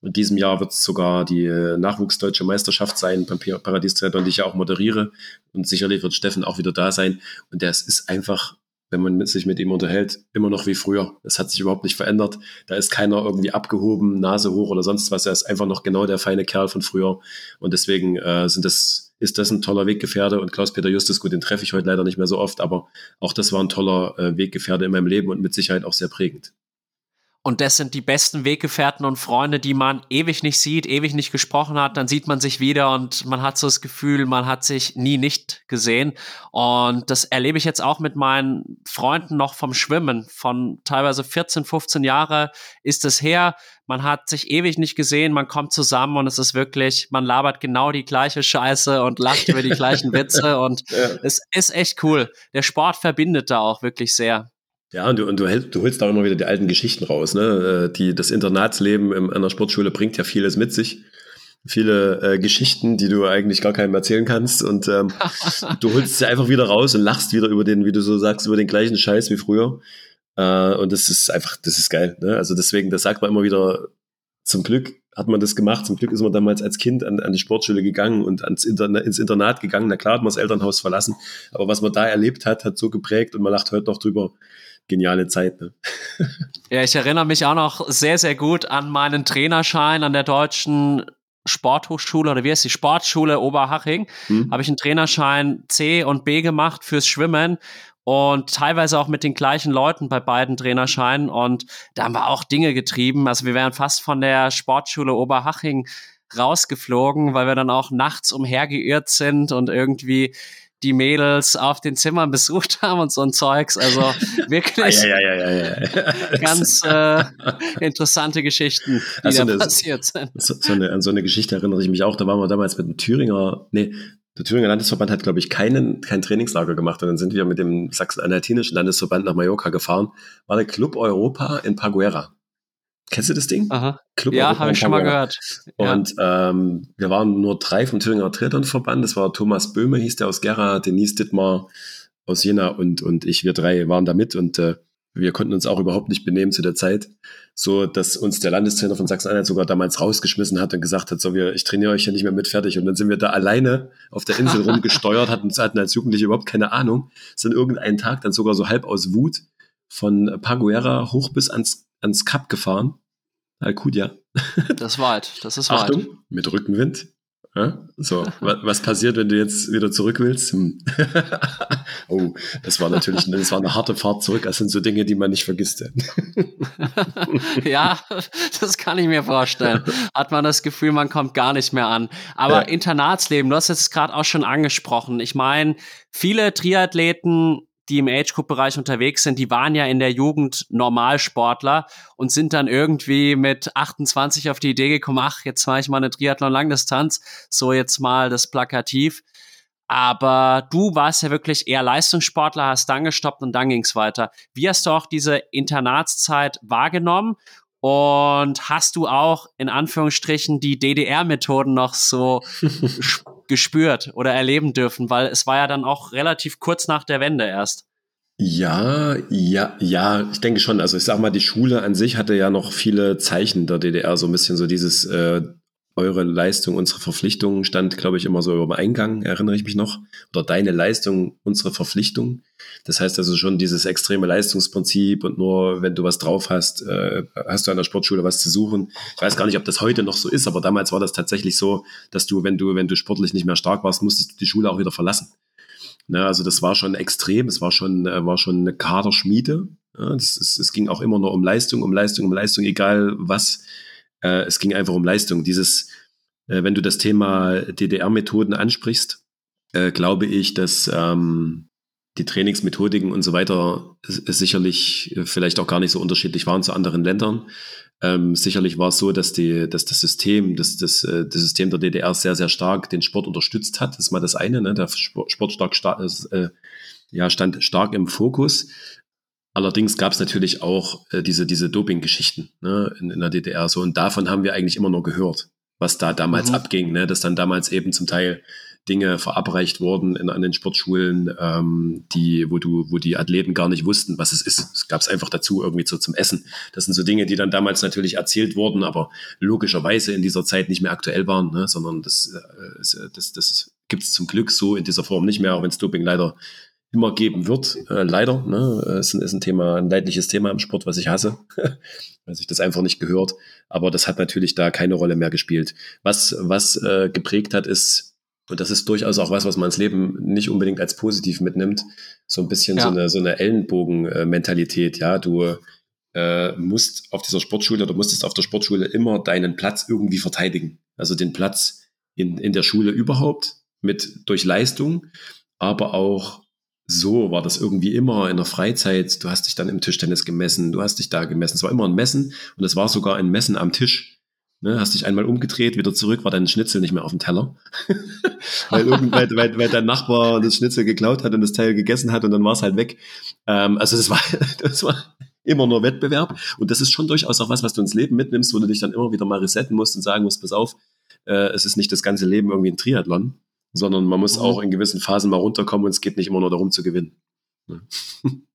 In diesem Jahr wird es sogar die äh, Nachwuchsdeutsche Meisterschaft sein beim Paradies-Triathlon, die ich ja auch moderiere. Und sicherlich wird Steffen auch wieder da sein. Und der ist einfach wenn man sich mit ihm unterhält, immer noch wie früher. Es hat sich überhaupt nicht verändert. Da ist keiner irgendwie abgehoben, Nase hoch oder sonst was. Er ist einfach noch genau der feine Kerl von früher. Und deswegen äh, sind das, ist das ein toller Weggefährte. Und Klaus-Peter Justus, gut, den treffe ich heute leider nicht mehr so oft, aber auch das war ein toller äh, Weggefährte in meinem Leben und mit Sicherheit auch sehr prägend. Und das sind die besten Weggefährten und Freunde, die man ewig nicht sieht, ewig nicht gesprochen hat. Dann sieht man sich wieder und man hat so das Gefühl, man hat sich nie nicht gesehen. Und das erlebe ich jetzt auch mit meinen Freunden noch vom Schwimmen. Von teilweise 14, 15 Jahre ist es her. Man hat sich ewig nicht gesehen, man kommt zusammen und es ist wirklich, man labert genau die gleiche Scheiße und lacht über die gleichen Witze und ja. es ist echt cool. Der Sport verbindet da auch wirklich sehr. Ja, und du, und du, du holst da immer wieder die alten Geschichten raus. Ne? Äh, die, das Internatsleben in einer Sportschule bringt ja vieles mit sich. Viele äh, Geschichten, die du eigentlich gar keinem erzählen kannst. Und ähm, du holst sie einfach wieder raus und lachst wieder über den, wie du so sagst, über den gleichen Scheiß wie früher. Äh, und das ist einfach, das ist geil. Ne? Also deswegen, das sagt man immer wieder, zum Glück hat man das gemacht. Zum Glück ist man damals als Kind an, an die Sportschule gegangen und ans Interna ins Internat gegangen. Na klar hat man das Elternhaus verlassen. Aber was man da erlebt hat, hat so geprägt und man lacht heute noch drüber geniale Zeit. Ne? Ja, ich erinnere mich auch noch sehr, sehr gut an meinen Trainerschein an der deutschen Sporthochschule oder wie heißt die Sportschule Oberhaching. Hm. Habe ich einen Trainerschein C und B gemacht fürs Schwimmen und teilweise auch mit den gleichen Leuten bei beiden Trainerscheinen. Und da haben wir auch Dinge getrieben. Also wir wären fast von der Sportschule Oberhaching rausgeflogen, weil wir dann auch nachts umhergeirrt sind und irgendwie die Mädels auf den Zimmern besucht haben und so ein Zeugs. Also wirklich ja, ja, ganz äh, interessante Geschichten, die also da eine, passiert sind. So, so eine, an so eine Geschichte erinnere ich mich auch. Da waren wir damals mit dem Thüringer, nee, der Thüringer Landesverband hat, glaube ich, keinen, kein Trainingslager gemacht. Und dann sind wir mit dem Sachsen-Anhaltinischen Landesverband nach Mallorca gefahren. War der Club Europa in Paguera. Kennst du das Ding? Aha. Club ja, habe ich schon mal gehört. Und ja. ähm, wir waren nur drei vom Thüringer Triathlon-Verband. Das war Thomas Böhme, hieß der aus Gera, Denise Dittmar aus Jena und, und ich. Wir drei waren da mit und äh, wir konnten uns auch überhaupt nicht benehmen zu der Zeit. So, dass uns der Landestrainer von Sachsen-Anhalt sogar damals rausgeschmissen hat und gesagt hat, so, wir, ich trainiere euch ja nicht mehr mit fertig. Und dann sind wir da alleine auf der Insel rumgesteuert, hatten, hatten als Jugendliche überhaupt keine Ahnung. Sind irgendeinen Tag dann sogar so halb aus Wut von Paguera hoch bis ans ans Kap gefahren. Alcudia. Das ist weit, das ist weit. Achtung, mit Rückenwind. So, was passiert, wenn du jetzt wieder zurück willst? Hm. oh, das war natürlich, das war eine harte Fahrt zurück. Das sind so Dinge, die man nicht vergisst. ja, das kann ich mir vorstellen. Hat man das Gefühl, man kommt gar nicht mehr an. Aber ja. Internatsleben, du hast jetzt gerade auch schon angesprochen. Ich meine, viele Triathleten die im Age-Group-Bereich unterwegs sind, die waren ja in der Jugend Normalsportler und sind dann irgendwie mit 28 auf die Idee gekommen, ach, jetzt mache ich mal eine Triathlon-Langdistanz, so jetzt mal das Plakativ. Aber du warst ja wirklich eher Leistungssportler, hast dann gestoppt und dann ging's weiter. Wie hast du auch diese Internatszeit wahrgenommen? Und hast du auch in Anführungsstrichen die DDR-Methoden noch so gespürt oder erleben dürfen? Weil es war ja dann auch relativ kurz nach der Wende erst. Ja, ja, ja, ich denke schon. Also ich sag mal, die Schule an sich hatte ja noch viele Zeichen der DDR, so ein bisschen so dieses äh, eure Leistung, unsere Verpflichtung stand, glaube ich, immer so über dem Eingang, erinnere ich mich noch. Oder deine Leistung, unsere Verpflichtung. Das heißt also schon dieses extreme Leistungsprinzip und nur wenn du was drauf hast, äh, hast du an der Sportschule was zu suchen. Ich weiß gar nicht, ob das heute noch so ist, aber damals war das tatsächlich so, dass du, wenn du, wenn du sportlich nicht mehr stark warst, musstest du die Schule auch wieder verlassen. Ne, also das war schon extrem, es war schon, äh, war schon eine Kaderschmiede. Ja, das, es, es ging auch immer nur um Leistung, um Leistung, um Leistung, egal was äh, es ging einfach um Leistung. Dieses, äh, wenn du das Thema DDR-Methoden ansprichst, äh, glaube ich, dass ähm, die Trainingsmethodiken und so weiter sicherlich äh, vielleicht auch gar nicht so unterschiedlich waren zu anderen Ländern. Ähm, sicherlich war es so, dass, die, dass das System, dass das, äh, das System der DDR sehr, sehr stark den Sport unterstützt hat. Das ist mal das eine. Ne? Der Sport stark, stark äh, ja, stand stark im Fokus. Allerdings gab es natürlich auch äh, diese, diese Doping-Geschichten ne, in, in, der DDR so. Und davon haben wir eigentlich immer nur gehört, was da damals mhm. abging, ne? dass dann damals eben zum Teil Dinge verabreicht wurden in, an den Sportschulen, ähm, die, wo du, wo die Athleten gar nicht wussten, was es ist. Es gab es einfach dazu irgendwie so zum Essen. Das sind so Dinge, die dann damals natürlich erzählt wurden, aber logischerweise in dieser Zeit nicht mehr aktuell waren, ne? sondern das, äh, das, das gibt es zum Glück so in dieser Form nicht mehr, auch wenn es Doping leider immer geben wird, äh, leider. Ne? Es ist ein Thema, ein leidliches Thema im Sport, was ich hasse, weil sich das einfach nicht gehört. Aber das hat natürlich da keine Rolle mehr gespielt. Was, was äh, geprägt hat, ist, und das ist durchaus auch was, was man ins Leben nicht unbedingt als positiv mitnimmt, so ein bisschen ja. so eine, so eine Ellenbogen-Mentalität. Ja, du äh, musst auf dieser Sportschule oder musstest auf der Sportschule immer deinen Platz irgendwie verteidigen. Also den Platz in, in der Schule überhaupt mit durch Leistung, aber auch so war das irgendwie immer in der Freizeit. Du hast dich dann im Tischtennis gemessen, du hast dich da gemessen. Es war immer ein Messen und es war sogar ein Messen am Tisch. Ne, hast dich einmal umgedreht, wieder zurück, war dein Schnitzel nicht mehr auf dem Teller. weil, weil, weil, weil dein Nachbar das Schnitzel geklaut hat und das Teil gegessen hat und dann war es halt weg. Ähm, also das war, das war immer nur Wettbewerb. Und das ist schon durchaus auch was, was du ins Leben mitnimmst, wo du dich dann immer wieder mal resetten musst und sagen musst, pass auf, äh, es ist nicht das ganze Leben irgendwie ein Triathlon sondern man muss mhm. auch in gewissen Phasen mal runterkommen und es geht nicht immer nur darum zu gewinnen.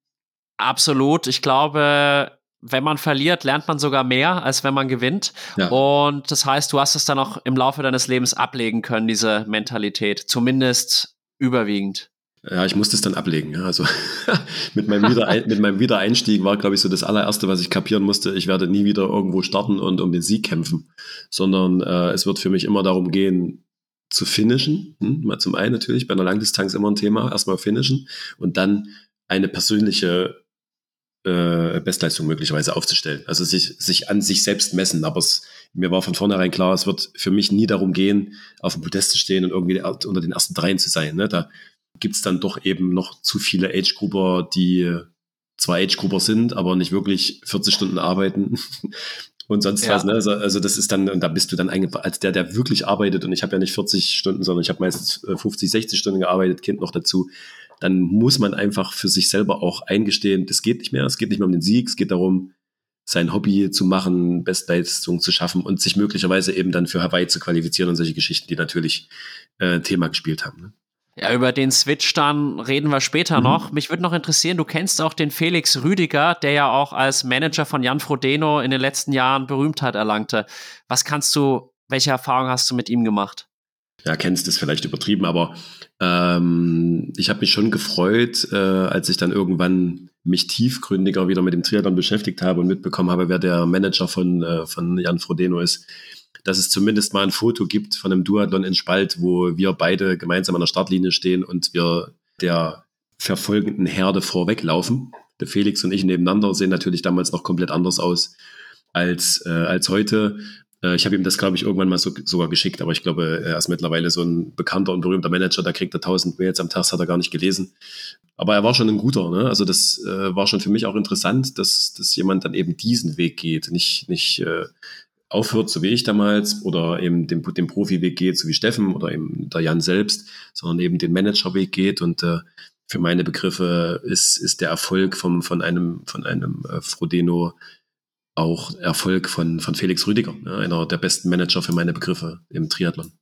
Absolut. Ich glaube, wenn man verliert, lernt man sogar mehr, als wenn man gewinnt. Ja. Und das heißt, du hast es dann auch im Laufe deines Lebens ablegen können, diese Mentalität. Zumindest überwiegend. Ja, ich musste es dann ablegen. Ja. Also mit, meinem Wiederein mit meinem Wiedereinstieg war, glaube ich, so das allererste, was ich kapieren musste. Ich werde nie wieder irgendwo starten und um den Sieg kämpfen, sondern äh, es wird für mich immer darum gehen, zu finishen. Hm? Mal zum einen natürlich, bei einer Langdistanz immer ein Thema, erstmal finishen und dann eine persönliche äh, Bestleistung möglicherweise aufzustellen. Also sich, sich an sich selbst messen. Aber es, mir war von vornherein klar, es wird für mich nie darum gehen, auf dem Podest zu stehen und irgendwie unter den ersten dreien zu sein. Ne? Da gibt es dann doch eben noch zu viele Age-Grouper, die zwar Age-Grouper sind, aber nicht wirklich 40 Stunden arbeiten und sonst ja. was. Ne? Also, also, das ist dann, und da bist du dann eigentlich als der, der wirklich arbeitet, und ich habe ja nicht 40 Stunden, sondern ich habe meistens 50, 60 Stunden gearbeitet, Kind noch dazu, dann muss man einfach für sich selber auch eingestehen, das geht nicht mehr, es geht nicht mehr um den Sieg, es geht darum, sein Hobby zu machen, Bestleistung zu schaffen und sich möglicherweise eben dann für Hawaii zu qualifizieren und solche Geschichten, die natürlich äh, Thema gespielt haben. Ne? Ja, über den Switch dann reden wir später mhm. noch. Mich würde noch interessieren, du kennst auch den Felix Rüdiger, der ja auch als Manager von Jan Frodeno in den letzten Jahren Berühmtheit erlangte. Was kannst du, welche Erfahrungen hast du mit ihm gemacht? Ja, kennst es vielleicht übertrieben, aber ähm, ich habe mich schon gefreut, äh, als ich dann irgendwann mich tiefgründiger wieder mit dem Triathlon beschäftigt habe und mitbekommen habe, wer der Manager von, äh, von Jan Frodeno ist dass es zumindest mal ein Foto gibt von einem Duathlon in Spalt, wo wir beide gemeinsam an der Startlinie stehen und wir der verfolgenden Herde vorweglaufen. Der Felix und ich nebeneinander sehen natürlich damals noch komplett anders aus als, äh, als heute. Äh, ich habe ihm das, glaube ich, irgendwann mal so, sogar geschickt, aber ich glaube, er ist mittlerweile so ein bekannter und berühmter Manager, da kriegt er 1000 Mails am Tag, hat er gar nicht gelesen. Aber er war schon ein guter, ne? Also das äh, war schon für mich auch interessant, dass, dass jemand dann eben diesen Weg geht, nicht, nicht äh, aufhört, so wie ich damals, oder eben den, den Profiweg geht, so wie Steffen oder eben der Jan selbst, sondern eben den Managerweg geht und äh, für meine Begriffe ist, ist der Erfolg vom, von einem, von einem äh, Frodeno auch Erfolg von, von Felix Rüdiger, ne? einer der besten Manager für meine Begriffe im Triathlon.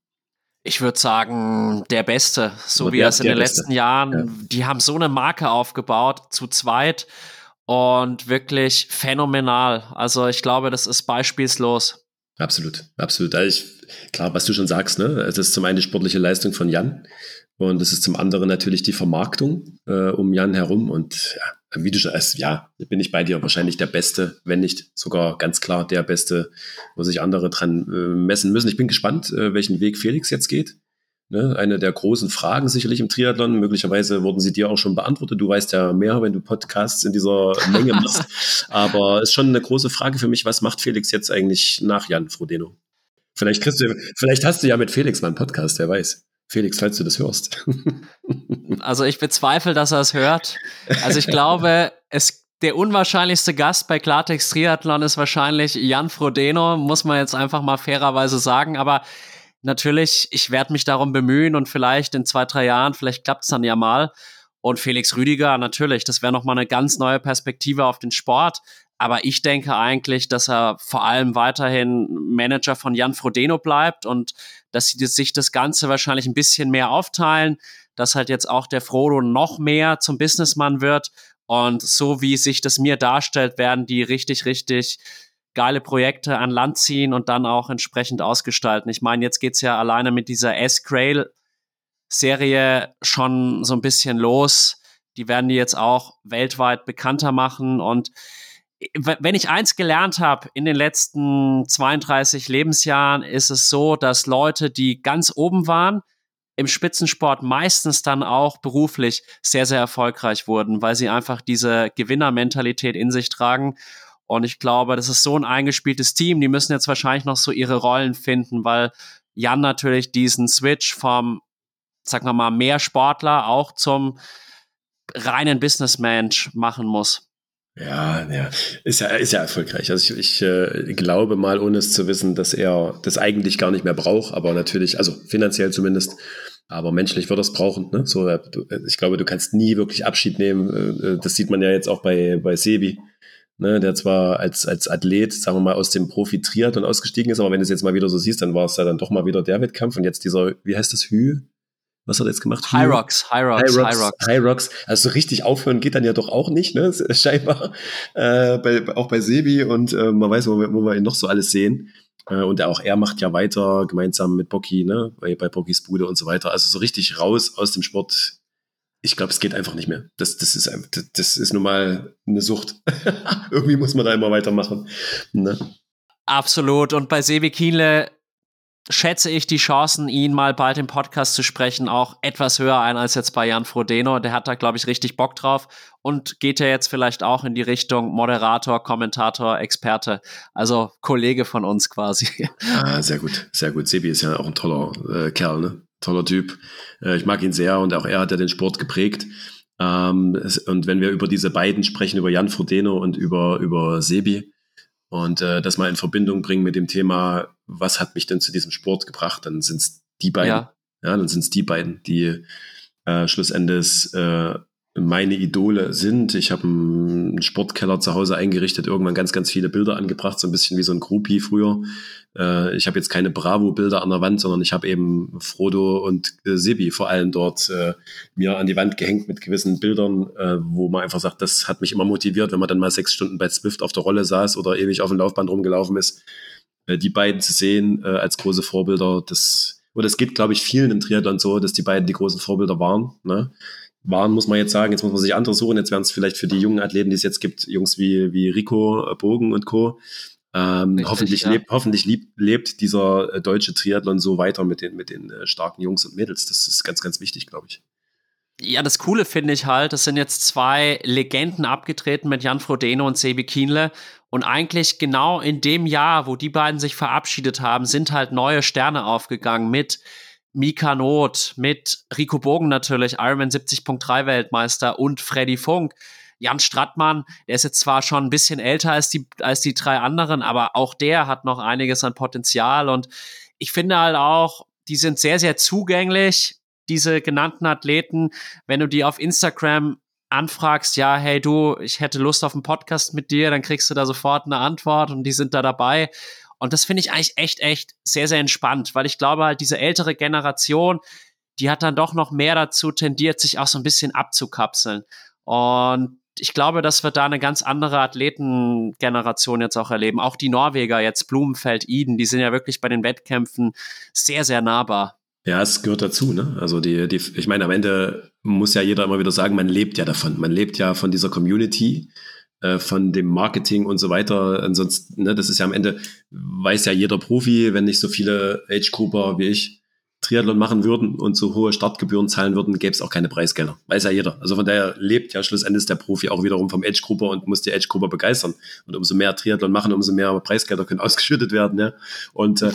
Ich würde sagen, der Beste, so Aber wie er es in den Beste. letzten Jahren, ja. die haben so eine Marke aufgebaut, zu zweit und wirklich phänomenal. Also ich glaube, das ist beispielslos. Absolut, absolut. Also ich, klar, was du schon sagst, ne? Es ist zum einen die sportliche Leistung von Jan und es ist zum anderen natürlich die Vermarktung äh, um Jan herum. Und ja, wie du schon, also, ja, bin ich bei dir wahrscheinlich der Beste, wenn nicht sogar ganz klar der Beste, wo sich andere dran äh, messen müssen. Ich bin gespannt, äh, welchen Weg Felix jetzt geht. Ne, eine der großen Fragen sicherlich im Triathlon. Möglicherweise wurden sie dir auch schon beantwortet. Du weißt ja mehr, wenn du Podcasts in dieser Menge machst. Aber es ist schon eine große Frage für mich, was macht Felix jetzt eigentlich nach Jan Frodeno? Vielleicht, kriegst du, vielleicht hast du ja mit Felix mal einen Podcast, wer weiß. Felix, falls du das hörst. also ich bezweifle, dass er es hört. Also ich glaube, es der unwahrscheinlichste Gast bei Klartext Triathlon ist wahrscheinlich Jan Frodeno, muss man jetzt einfach mal fairerweise sagen. Aber natürlich, ich werde mich darum bemühen und vielleicht in zwei, drei Jahren, vielleicht klappt es dann ja mal. Und Felix Rüdiger, natürlich, das wäre nochmal eine ganz neue Perspektive auf den Sport. Aber ich denke eigentlich, dass er vor allem weiterhin Manager von Jan Frodeno bleibt und dass sie sich das Ganze wahrscheinlich ein bisschen mehr aufteilen, dass halt jetzt auch der Frodo noch mehr zum Businessman wird. Und so wie sich das mir darstellt, werden die richtig, richtig geile Projekte an Land ziehen und dann auch entsprechend ausgestalten. Ich meine, jetzt geht's ja alleine mit dieser S-Grail-Serie schon so ein bisschen los. Die werden die jetzt auch weltweit bekannter machen. Und wenn ich eins gelernt habe in den letzten 32 Lebensjahren, ist es so, dass Leute, die ganz oben waren, im Spitzensport meistens dann auch beruflich sehr, sehr erfolgreich wurden, weil sie einfach diese Gewinnermentalität in sich tragen. Und ich glaube, das ist so ein eingespieltes Team. Die müssen jetzt wahrscheinlich noch so ihre Rollen finden, weil Jan natürlich diesen Switch vom, sagen wir mal, mehr Sportler auch zum reinen Businessman machen muss. Ja, ja, ist ja, ist ja erfolgreich. Also ich, ich äh, glaube mal, ohne es zu wissen, dass er das eigentlich gar nicht mehr braucht, aber natürlich, also finanziell zumindest, aber menschlich wird er es brauchen. Ne? So, äh, ich glaube, du kannst nie wirklich Abschied nehmen. Äh, äh, das sieht man ja jetzt auch bei, bei Sebi ne, der zwar als, als Athlet, sagen wir mal, aus dem Profi Triathlon ausgestiegen ist, aber wenn du es jetzt mal wieder so siehst, dann war es ja dann doch mal wieder der Wettkampf und jetzt dieser, wie heißt das, Hü? Was hat er jetzt gemacht? High Rocks, High Rocks, High Rocks. High Rocks. Also so richtig aufhören geht dann ja doch auch nicht, ne? Scheinbar. Äh, bei, auch bei Sebi und äh, man weiß, wo wir, wo wir ihn noch so alles sehen. Äh, und auch er macht ja weiter gemeinsam mit Bocky, ne? Bei, bei Bockys Bude und so weiter. Also so richtig raus aus dem Sport ich glaube, es geht einfach nicht mehr. Das, das, ist, das ist nun mal eine Sucht. Irgendwie muss man da immer weitermachen. Ne? Absolut. Und bei Sebi Kienle schätze ich die Chancen, ihn mal bald im Podcast zu sprechen, auch etwas höher ein als jetzt bei Jan Frodeno. Der hat da, glaube ich, richtig Bock drauf und geht ja jetzt vielleicht auch in die Richtung Moderator, Kommentator, Experte, also Kollege von uns quasi. Ah, sehr gut, sehr gut. Sebi ist ja auch ein toller äh, Kerl, ne? Toller Typ. Äh, ich mag ihn sehr und auch er hat ja den Sport geprägt. Ähm, und wenn wir über diese beiden sprechen, über Jan Frodeno und über, über Sebi, und äh, das mal in Verbindung bringen mit dem Thema, was hat mich denn zu diesem Sport gebracht, dann sind es die beiden. Ja. ja dann sind es die beiden, die äh, schlussendlich äh, meine Idole sind. Ich habe einen Sportkeller zu Hause eingerichtet, irgendwann ganz, ganz viele Bilder angebracht, so ein bisschen wie so ein Groupie früher. Äh, ich habe jetzt keine Bravo-Bilder an der Wand, sondern ich habe eben Frodo und äh, Sibi vor allem dort äh, mir an die Wand gehängt mit gewissen Bildern, äh, wo man einfach sagt, das hat mich immer motiviert, wenn man dann mal sechs Stunden bei Zwift auf der Rolle saß oder ewig auf dem Laufband rumgelaufen ist. Die beiden zu sehen als große Vorbilder, das oder es geht, glaube ich, vielen im Triathlon so, dass die beiden die großen Vorbilder waren. Ne? Waren, muss man jetzt sagen. Jetzt muss man sich andere suchen. Jetzt werden es vielleicht für die jungen Athleten, die es jetzt gibt, Jungs wie, wie Rico äh, Bogen und Co. Ähm, Richtig, hoffentlich ja. lebt, hoffentlich lieb, lebt dieser äh, deutsche Triathlon so weiter mit den, mit den äh, starken Jungs und Mädels. Das ist ganz, ganz wichtig, glaube ich. Ja, das Coole finde ich halt, das sind jetzt zwei Legenden abgetreten mit Jan Frodeno und Sebi Kienle. Und eigentlich genau in dem Jahr, wo die beiden sich verabschiedet haben, sind halt neue Sterne aufgegangen mit Mika Not, mit Rico Bogen natürlich, Ironman 70.3 Weltmeister und Freddy Funk. Jan Strattmann, der ist jetzt zwar schon ein bisschen älter als die, als die drei anderen, aber auch der hat noch einiges an Potenzial und ich finde halt auch, die sind sehr, sehr zugänglich, diese genannten Athleten. Wenn du die auf Instagram anfragst, ja, hey du, ich hätte Lust auf einen Podcast mit dir, dann kriegst du da sofort eine Antwort und die sind da dabei. Und das finde ich eigentlich echt, echt sehr, sehr entspannt, weil ich glaube halt, diese ältere Generation, die hat dann doch noch mehr dazu tendiert, sich auch so ein bisschen abzukapseln. Und ich glaube, dass wir da eine ganz andere Athletengeneration jetzt auch erleben. Auch die Norweger jetzt, Blumenfeld, Iden, die sind ja wirklich bei den Wettkämpfen sehr, sehr nahbar. Ja, es gehört dazu, ne? Also die, die, ich meine, am Ende muss ja jeder immer wieder sagen, man lebt ja davon. Man lebt ja von dieser Community. Äh, von dem Marketing und so weiter. Ansonsten, ne, das ist ja am Ende, weiß ja jeder Profi, wenn nicht so viele Age-Grouper wie ich Triathlon machen würden und so hohe Startgebühren zahlen würden, gäbe es auch keine Preisgelder. Weiß ja jeder. Also von daher lebt ja schlussendlich der Profi auch wiederum vom Age-Grupper und muss die Age-Grupper begeistern. Und umso mehr Triathlon machen, umso mehr Preisgelder können ausgeschüttet werden. Ja. Und äh,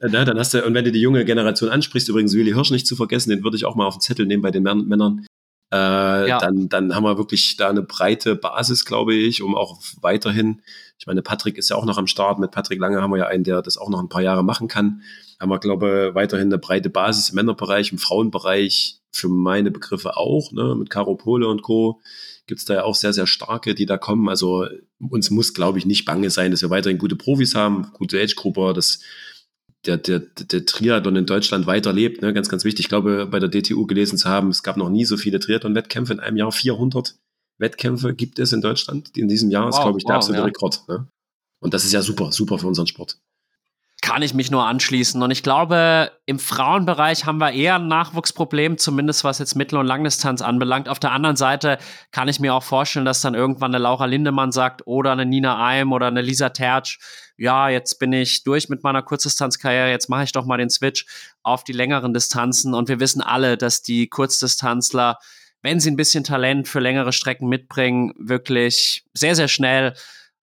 ne, dann hast du, und wenn du die junge Generation ansprichst, übrigens Willi Hirsch nicht zu vergessen, den würde ich auch mal auf den Zettel nehmen bei den Männern, äh, ja. dann, dann haben wir wirklich da eine breite Basis, glaube ich, um auch weiterhin, ich meine, Patrick ist ja auch noch am Start, mit Patrick Lange haben wir ja einen, der das auch noch ein paar Jahre machen kann. Haben wir, glaube ich, weiterhin eine breite Basis im Männerbereich, im Frauenbereich, für meine Begriffe auch, ne, mit Caro Pole und Co. Gibt es da ja auch sehr, sehr starke, die da kommen. Also uns muss, glaube ich, nicht bange sein, dass wir weiterhin gute Profis haben, gute Age-Grupper, das der, der, der Triathlon in Deutschland weiterlebt. Ne? Ganz, ganz wichtig. Ich glaube, bei der DTU gelesen zu haben, es gab noch nie so viele Triathlon-Wettkämpfe in einem Jahr. 400 Wettkämpfe gibt es in Deutschland. In diesem Jahr wow, ist, glaube ich, der wow, absolute ja. Rekord. Ne? Und das ist ja super, super für unseren Sport kann ich mich nur anschließen. Und ich glaube, im Frauenbereich haben wir eher ein Nachwuchsproblem, zumindest was jetzt Mittel- und Langdistanz anbelangt. Auf der anderen Seite kann ich mir auch vorstellen, dass dann irgendwann eine Laura Lindemann sagt oder eine Nina Eim oder eine Lisa Tertsch, ja, jetzt bin ich durch mit meiner Kurzdistanzkarriere, jetzt mache ich doch mal den Switch auf die längeren Distanzen. Und wir wissen alle, dass die Kurzdistanzler, wenn sie ein bisschen Talent für längere Strecken mitbringen, wirklich sehr, sehr schnell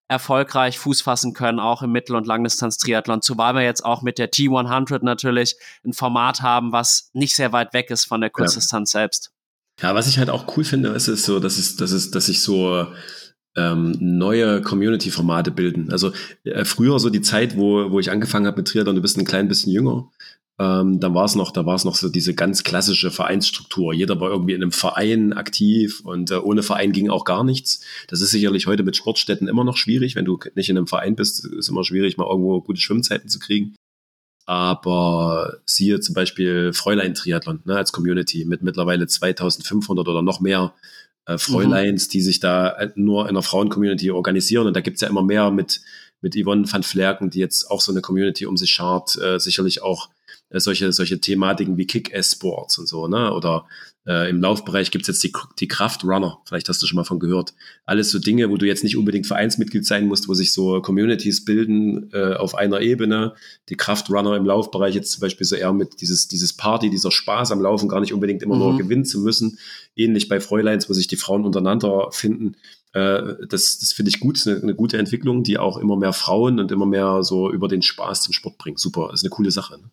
erfolgreich Fuß fassen können, auch im Mittel- und Langdistanz-Triathlon. Zumal wir jetzt auch mit der T100 natürlich ein Format haben, was nicht sehr weit weg ist von der Kurzdistanz ja. selbst. Ja, was ich halt auch cool finde, ist, ist so, dass es, dass es, dass sich so ähm, neue Community-Formate bilden. Also äh, früher so die Zeit, wo, wo ich angefangen habe mit Triathlon, du bist ein klein bisschen jünger, ähm, da war es noch, da war es noch so diese ganz klassische Vereinsstruktur. Jeder war irgendwie in einem Verein aktiv und äh, ohne Verein ging auch gar nichts. Das ist sicherlich heute mit Sportstätten immer noch schwierig. Wenn du nicht in einem Verein bist, ist immer schwierig, mal irgendwo gute Schwimmzeiten zu kriegen. Aber siehe zum Beispiel Fräulein Triathlon ne, als Community mit mittlerweile 2500 oder noch mehr äh, Fräuleins, mhm. die sich da äh, nur in einer Frauen-Community organisieren. Und da gibt's ja immer mehr mit, mit Yvonne van Flerken, die jetzt auch so eine Community um sich schart, äh, sicherlich auch äh, solche, solche Thematiken wie Kick-Ass-Sports und so, ne? Oder äh, im Laufbereich gibt's jetzt die, die Kraftrunner, vielleicht hast du schon mal von gehört. Alles so Dinge, wo du jetzt nicht unbedingt Vereinsmitglied sein musst, wo sich so Communities bilden äh, auf einer Ebene. Die Kraftrunner im Laufbereich jetzt zum Beispiel so eher mit dieses, dieses Party, dieser Spaß am Laufen, gar nicht unbedingt immer mhm. nur gewinnen zu müssen. Ähnlich bei Fräuleins, wo sich die Frauen untereinander finden. Äh, das das finde ich gut, ist eine, eine gute Entwicklung, die auch immer mehr Frauen und immer mehr so über den Spaß zum Sport bringt. Super, ist eine coole Sache. Ne?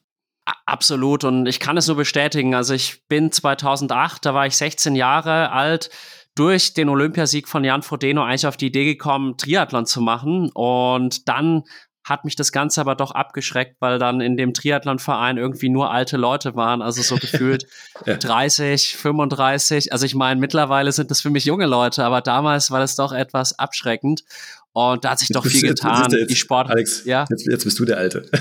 Absolut und ich kann es nur bestätigen. Also ich bin 2008, da war ich 16 Jahre alt, durch den Olympiasieg von Jan Frodeno eigentlich auf die Idee gekommen, Triathlon zu machen und dann hat mich das Ganze aber doch abgeschreckt, weil dann in dem Triathlonverein irgendwie nur alte Leute waren, also so gefühlt ja. 30, 35. Also ich meine, mittlerweile sind das für mich junge Leute, aber damals war das doch etwas abschreckend. Und da hat sich doch viel getan. Jetzt, die Sport. Alex, ja? Jetzt, jetzt, bist du der Alte.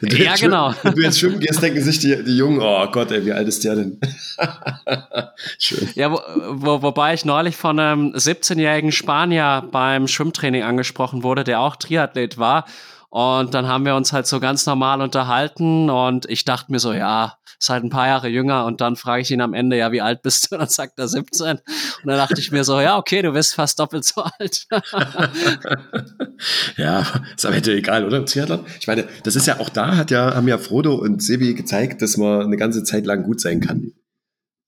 Du ja, genau. Wenn du jetzt schwimmen gehst, denken sich die, die Jungen, oh Gott, ey, wie alt ist der denn? Schön. Ja, wo, wo, wobei ich neulich von einem 17-jährigen Spanier beim Schwimmtraining angesprochen wurde, der auch Triathlet war. Und dann haben wir uns halt so ganz normal unterhalten und ich dachte mir so, ja, ist halt ein paar Jahre jünger und dann frage ich ihn am Ende, ja, wie alt bist du? Und dann sagt er 17. Und dann dachte ich mir so, ja, okay, du bist fast doppelt so alt. ja, ist aber hätte egal, oder? Ich meine, das ist ja auch da, hat ja, haben ja Frodo und Sebi gezeigt, dass man eine ganze Zeit lang gut sein kann.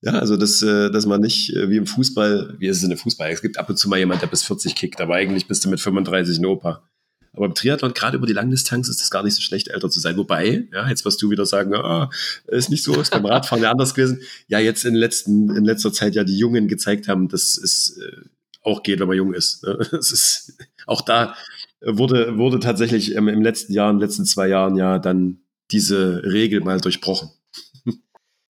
Ja, also dass, äh, dass man nicht äh, wie im Fußball, wie ist es in der Fußball? Es gibt ab und zu mal jemand, der bis 40 kickt, aber eigentlich bist du mit 35 ein Opa. Aber im Triathlon, gerade über die Langdistanz, ist es gar nicht so schlecht, älter zu sein. Wobei, ja, jetzt wirst du wieder sagen, ah, ist nicht so, ist beim Radfahren ja anders gewesen. Ja, jetzt in, letzten, in letzter Zeit ja die Jungen gezeigt haben, dass es äh, auch geht, wenn man jung ist. Ne? Es ist auch da wurde, wurde tatsächlich im, im letzten Jahr, in den letzten zwei Jahren ja dann diese Regel mal durchbrochen.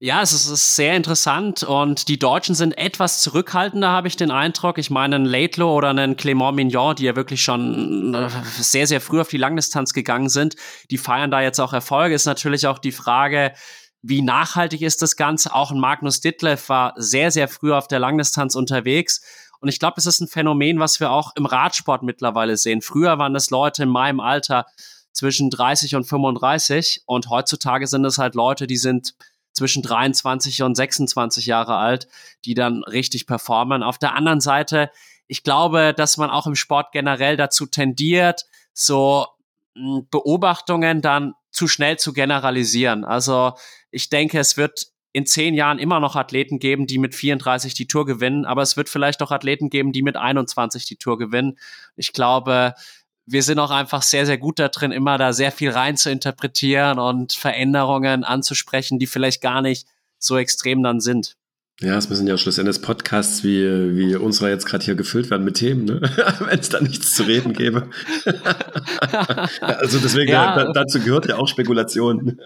Ja, es ist sehr interessant und die Deutschen sind etwas zurückhaltender, habe ich den Eindruck. Ich meine, ein Laidlow oder ein Clément Mignon, die ja wirklich schon äh, sehr, sehr früh auf die Langdistanz gegangen sind, die feiern da jetzt auch Erfolge. Ist natürlich auch die Frage, wie nachhaltig ist das Ganze? Auch ein Magnus Ditlev war sehr, sehr früh auf der Langdistanz unterwegs. Und ich glaube, es ist ein Phänomen, was wir auch im Radsport mittlerweile sehen. Früher waren das Leute in meinem Alter zwischen 30 und 35 und heutzutage sind es halt Leute, die sind zwischen 23 und 26 Jahre alt, die dann richtig performen. Auf der anderen Seite, ich glaube, dass man auch im Sport generell dazu tendiert, so hm, Beobachtungen dann zu schnell zu generalisieren. Also ich denke, es wird in zehn Jahren immer noch Athleten geben, die mit 34 die Tour gewinnen, aber es wird vielleicht auch Athleten geben, die mit 21 die Tour gewinnen. Ich glaube, wir sind auch einfach sehr, sehr gut da drin, immer da sehr viel rein zu interpretieren und Veränderungen anzusprechen, die vielleicht gar nicht so extrem dann sind. Ja, es müssen ja schlussendlich Podcasts wie, wie unsere jetzt gerade hier gefüllt werden mit Themen, ne? wenn es da nichts zu reden gäbe. also deswegen, ja. da, dazu gehört ja auch Spekulation.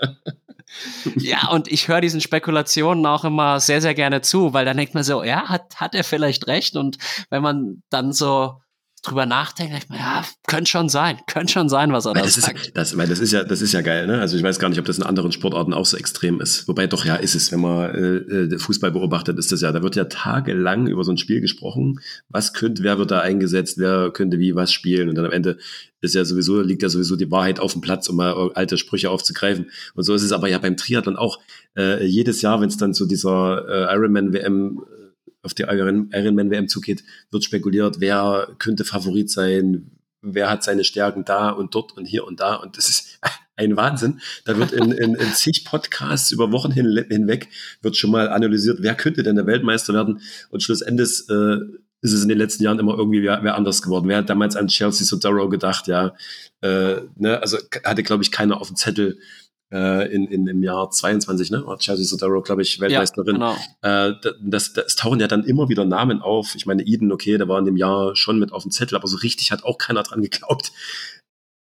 ja, und ich höre diesen Spekulationen auch immer sehr, sehr gerne zu, weil dann denkt man so, ja, hat, hat er vielleicht recht? Und wenn man dann so drüber nachdenke, ich mir, ja, könnte schon sein, könnte schon sein, was er da sagt. Ist, das, weil das ist ja, das ist ja geil, ne? Also ich weiß gar nicht, ob das in anderen Sportarten auch so extrem ist. Wobei doch ja ist es, wenn man äh, äh Fußball beobachtet, ist das ja, da wird ja tagelang über so ein Spiel gesprochen. Was könnte, wer wird da eingesetzt, wer könnte wie was spielen und dann am Ende ist ja sowieso, liegt ja sowieso die Wahrheit auf dem Platz, um mal alte Sprüche aufzugreifen. Und so ist es aber ja beim Triathlon auch. Äh, jedes Jahr, wenn es dann zu dieser äh, Ironman WM auf die Ironman-WM zugeht, wird spekuliert, wer könnte Favorit sein, wer hat seine Stärken da und dort und hier und da. Und das ist ein Wahnsinn. Da wird in, in, in zig Podcasts über Wochen hin, hinweg wird schon mal analysiert, wer könnte denn der Weltmeister werden. Und schlussendlich äh, ist es in den letzten Jahren immer irgendwie wer, anders geworden. Wer hat damals an Chelsea Sodaro gedacht, ja. Äh, ne? Also hatte, glaube ich, keiner auf dem Zettel, äh, in, in, im Jahr 22, ne? War Chelsea Sodaro, glaube ich, Weltmeisterin. Ja, genau. äh, das, das tauchen ja dann immer wieder Namen auf. Ich meine, Eden, okay, der war in dem Jahr schon mit auf dem Zettel, aber so richtig hat auch keiner dran geglaubt.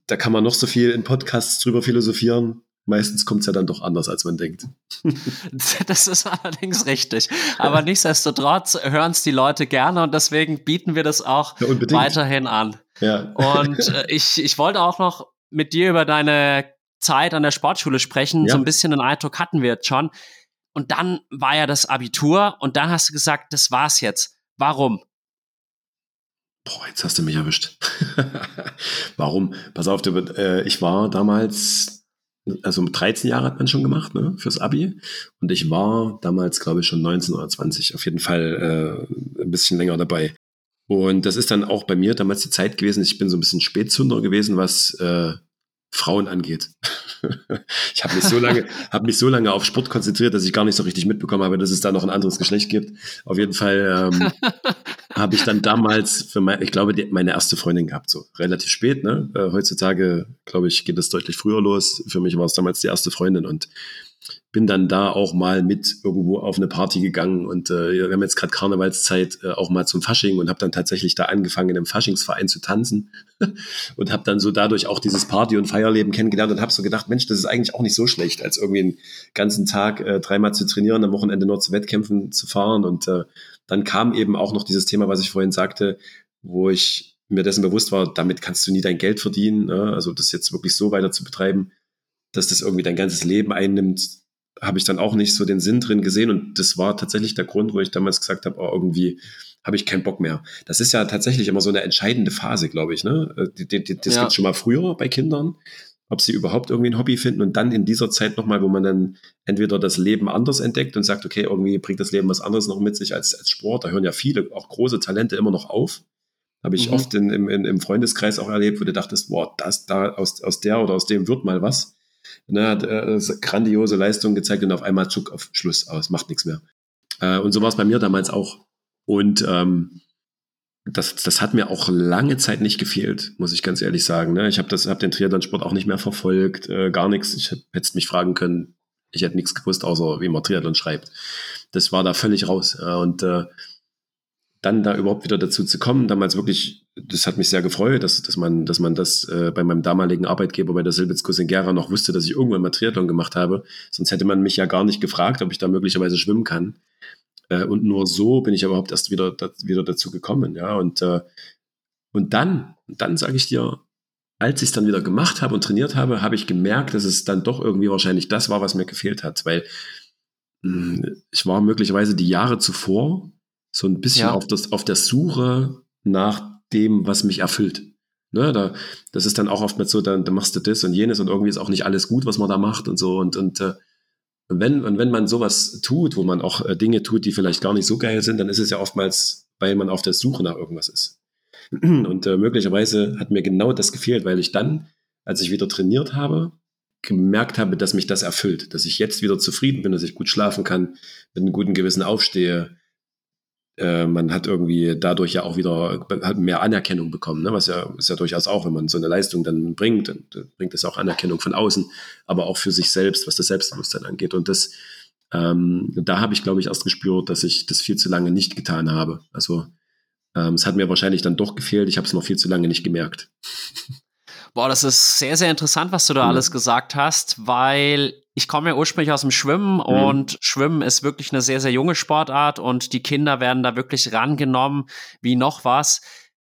Da kann man noch so viel in Podcasts drüber philosophieren. Meistens kommt es ja dann doch anders, als man denkt. Das ist allerdings richtig. Aber nichtsdestotrotz hören es die Leute gerne und deswegen bieten wir das auch ja, weiterhin an. Ja. Und äh, ich, ich wollte auch noch mit dir über deine Zeit an der Sportschule sprechen. Ja. So ein bisschen den Eindruck hatten wir jetzt schon. Und dann war ja das Abitur und dann hast du gesagt, das war's jetzt. Warum? Boah, jetzt hast du mich erwischt. Warum? Pass auf, äh, ich war damals also 13 Jahre hat man schon gemacht, ne, fürs Abi. Und ich war damals, glaube ich, schon 19 oder 20, auf jeden Fall äh, ein bisschen länger dabei. Und das ist dann auch bei mir damals die Zeit gewesen. Ich bin so ein bisschen Spätzünder gewesen, was äh, Frauen angeht. ich habe mich so lange, habe mich so lange auf Sport konzentriert, dass ich gar nicht so richtig mitbekommen habe, dass es da noch ein anderes Geschlecht gibt. Auf jeden Fall ähm, habe ich dann damals für mein, ich glaube, die, meine erste Freundin gehabt, so relativ spät. Ne? Äh, heutzutage, glaube ich, geht es deutlich früher los. Für mich war es damals die erste Freundin und bin dann da auch mal mit irgendwo auf eine Party gegangen und äh, wir haben jetzt gerade Karnevalszeit äh, auch mal zum Fasching und habe dann tatsächlich da angefangen, in einem Faschingsverein zu tanzen und habe dann so dadurch auch dieses Party- und Feierleben kennengelernt und habe so gedacht, Mensch, das ist eigentlich auch nicht so schlecht, als irgendwie einen ganzen Tag äh, dreimal zu trainieren, am Wochenende nur zu Wettkämpfen zu fahren und äh, dann kam eben auch noch dieses Thema, was ich vorhin sagte, wo ich mir dessen bewusst war, damit kannst du nie dein Geld verdienen, ne? also das jetzt wirklich so weiter zu betreiben, dass das irgendwie dein ganzes Leben einnimmt, habe ich dann auch nicht so den Sinn drin gesehen. Und das war tatsächlich der Grund, wo ich damals gesagt habe, oh, irgendwie habe ich keinen Bock mehr. Das ist ja tatsächlich immer so eine entscheidende Phase, glaube ich. Ne? Äh, das ja. gibt schon mal früher bei Kindern, ob sie überhaupt irgendwie ein Hobby finden und dann in dieser Zeit nochmal, wo man dann entweder das Leben anders entdeckt und sagt, okay, irgendwie bringt das Leben was anderes noch mit sich als, als Sport. Da hören ja viele, auch große Talente immer noch auf. Habe ich mhm. oft in, im, im Freundeskreis auch erlebt, wo du dachtest, boah, das da aus, aus der oder aus dem wird mal was ne, hat äh, grandiose Leistung gezeigt und auf einmal Zug auf Schluss aus, macht nichts mehr. Äh, und so war es bei mir damals auch. Und ähm, das, das hat mir auch lange Zeit nicht gefehlt, muss ich ganz ehrlich sagen. Ne? Ich habe hab den Triathlon-Sport auch nicht mehr verfolgt, äh, gar nichts. Ich hätte mich fragen können, ich hätte nichts gewusst, außer wie man Triathlon schreibt. Das war da völlig raus. Ja, und äh, dann da überhaupt wieder dazu zu kommen, damals wirklich, das hat mich sehr gefreut, dass, dass man, dass man das äh, bei meinem damaligen Arbeitgeber bei der Silbitz Gera noch wusste, dass ich irgendwann mal Triathlon gemacht habe. Sonst hätte man mich ja gar nicht gefragt, ob ich da möglicherweise schwimmen kann. Äh, und nur so bin ich überhaupt erst wieder, da, wieder dazu gekommen, ja. Und, äh, und dann, dann sage ich dir, als ich es dann wieder gemacht habe und trainiert habe, habe ich gemerkt, dass es dann doch irgendwie wahrscheinlich das war, was mir gefehlt hat. Weil mh, hm, ich war möglicherweise die Jahre zuvor so ein bisschen ja. auf, das, auf der Suche nach dem, was mich erfüllt. Ne, da, das ist dann auch oftmals so, dann, dann machst du das und jenes und irgendwie ist auch nicht alles gut, was man da macht und so. Und, und äh, wenn, und wenn man sowas tut, wo man auch äh, Dinge tut, die vielleicht gar nicht so geil sind, dann ist es ja oftmals, weil man auf der Suche nach irgendwas ist. Und äh, möglicherweise hat mir genau das gefehlt, weil ich dann, als ich wieder trainiert habe, gemerkt habe, dass mich das erfüllt, dass ich jetzt wieder zufrieden bin, dass ich gut schlafen kann, mit einem guten Gewissen aufstehe, äh, man hat irgendwie dadurch ja auch wieder mehr Anerkennung bekommen, ne? was ja ist ja durchaus auch, wenn man so eine Leistung dann bringt, dann bringt es auch Anerkennung von außen, aber auch für sich selbst, was das Selbstbewusstsein angeht. Und das, ähm, da habe ich, glaube ich, erst gespürt, dass ich das viel zu lange nicht getan habe. Also ähm, es hat mir wahrscheinlich dann doch gefehlt, ich habe es noch viel zu lange nicht gemerkt. Boah, das ist sehr, sehr interessant, was du da mhm. alles gesagt hast, weil ich komme ja ursprünglich aus dem Schwimmen mhm. und Schwimmen ist wirklich eine sehr, sehr junge Sportart und die Kinder werden da wirklich rangenommen wie noch was.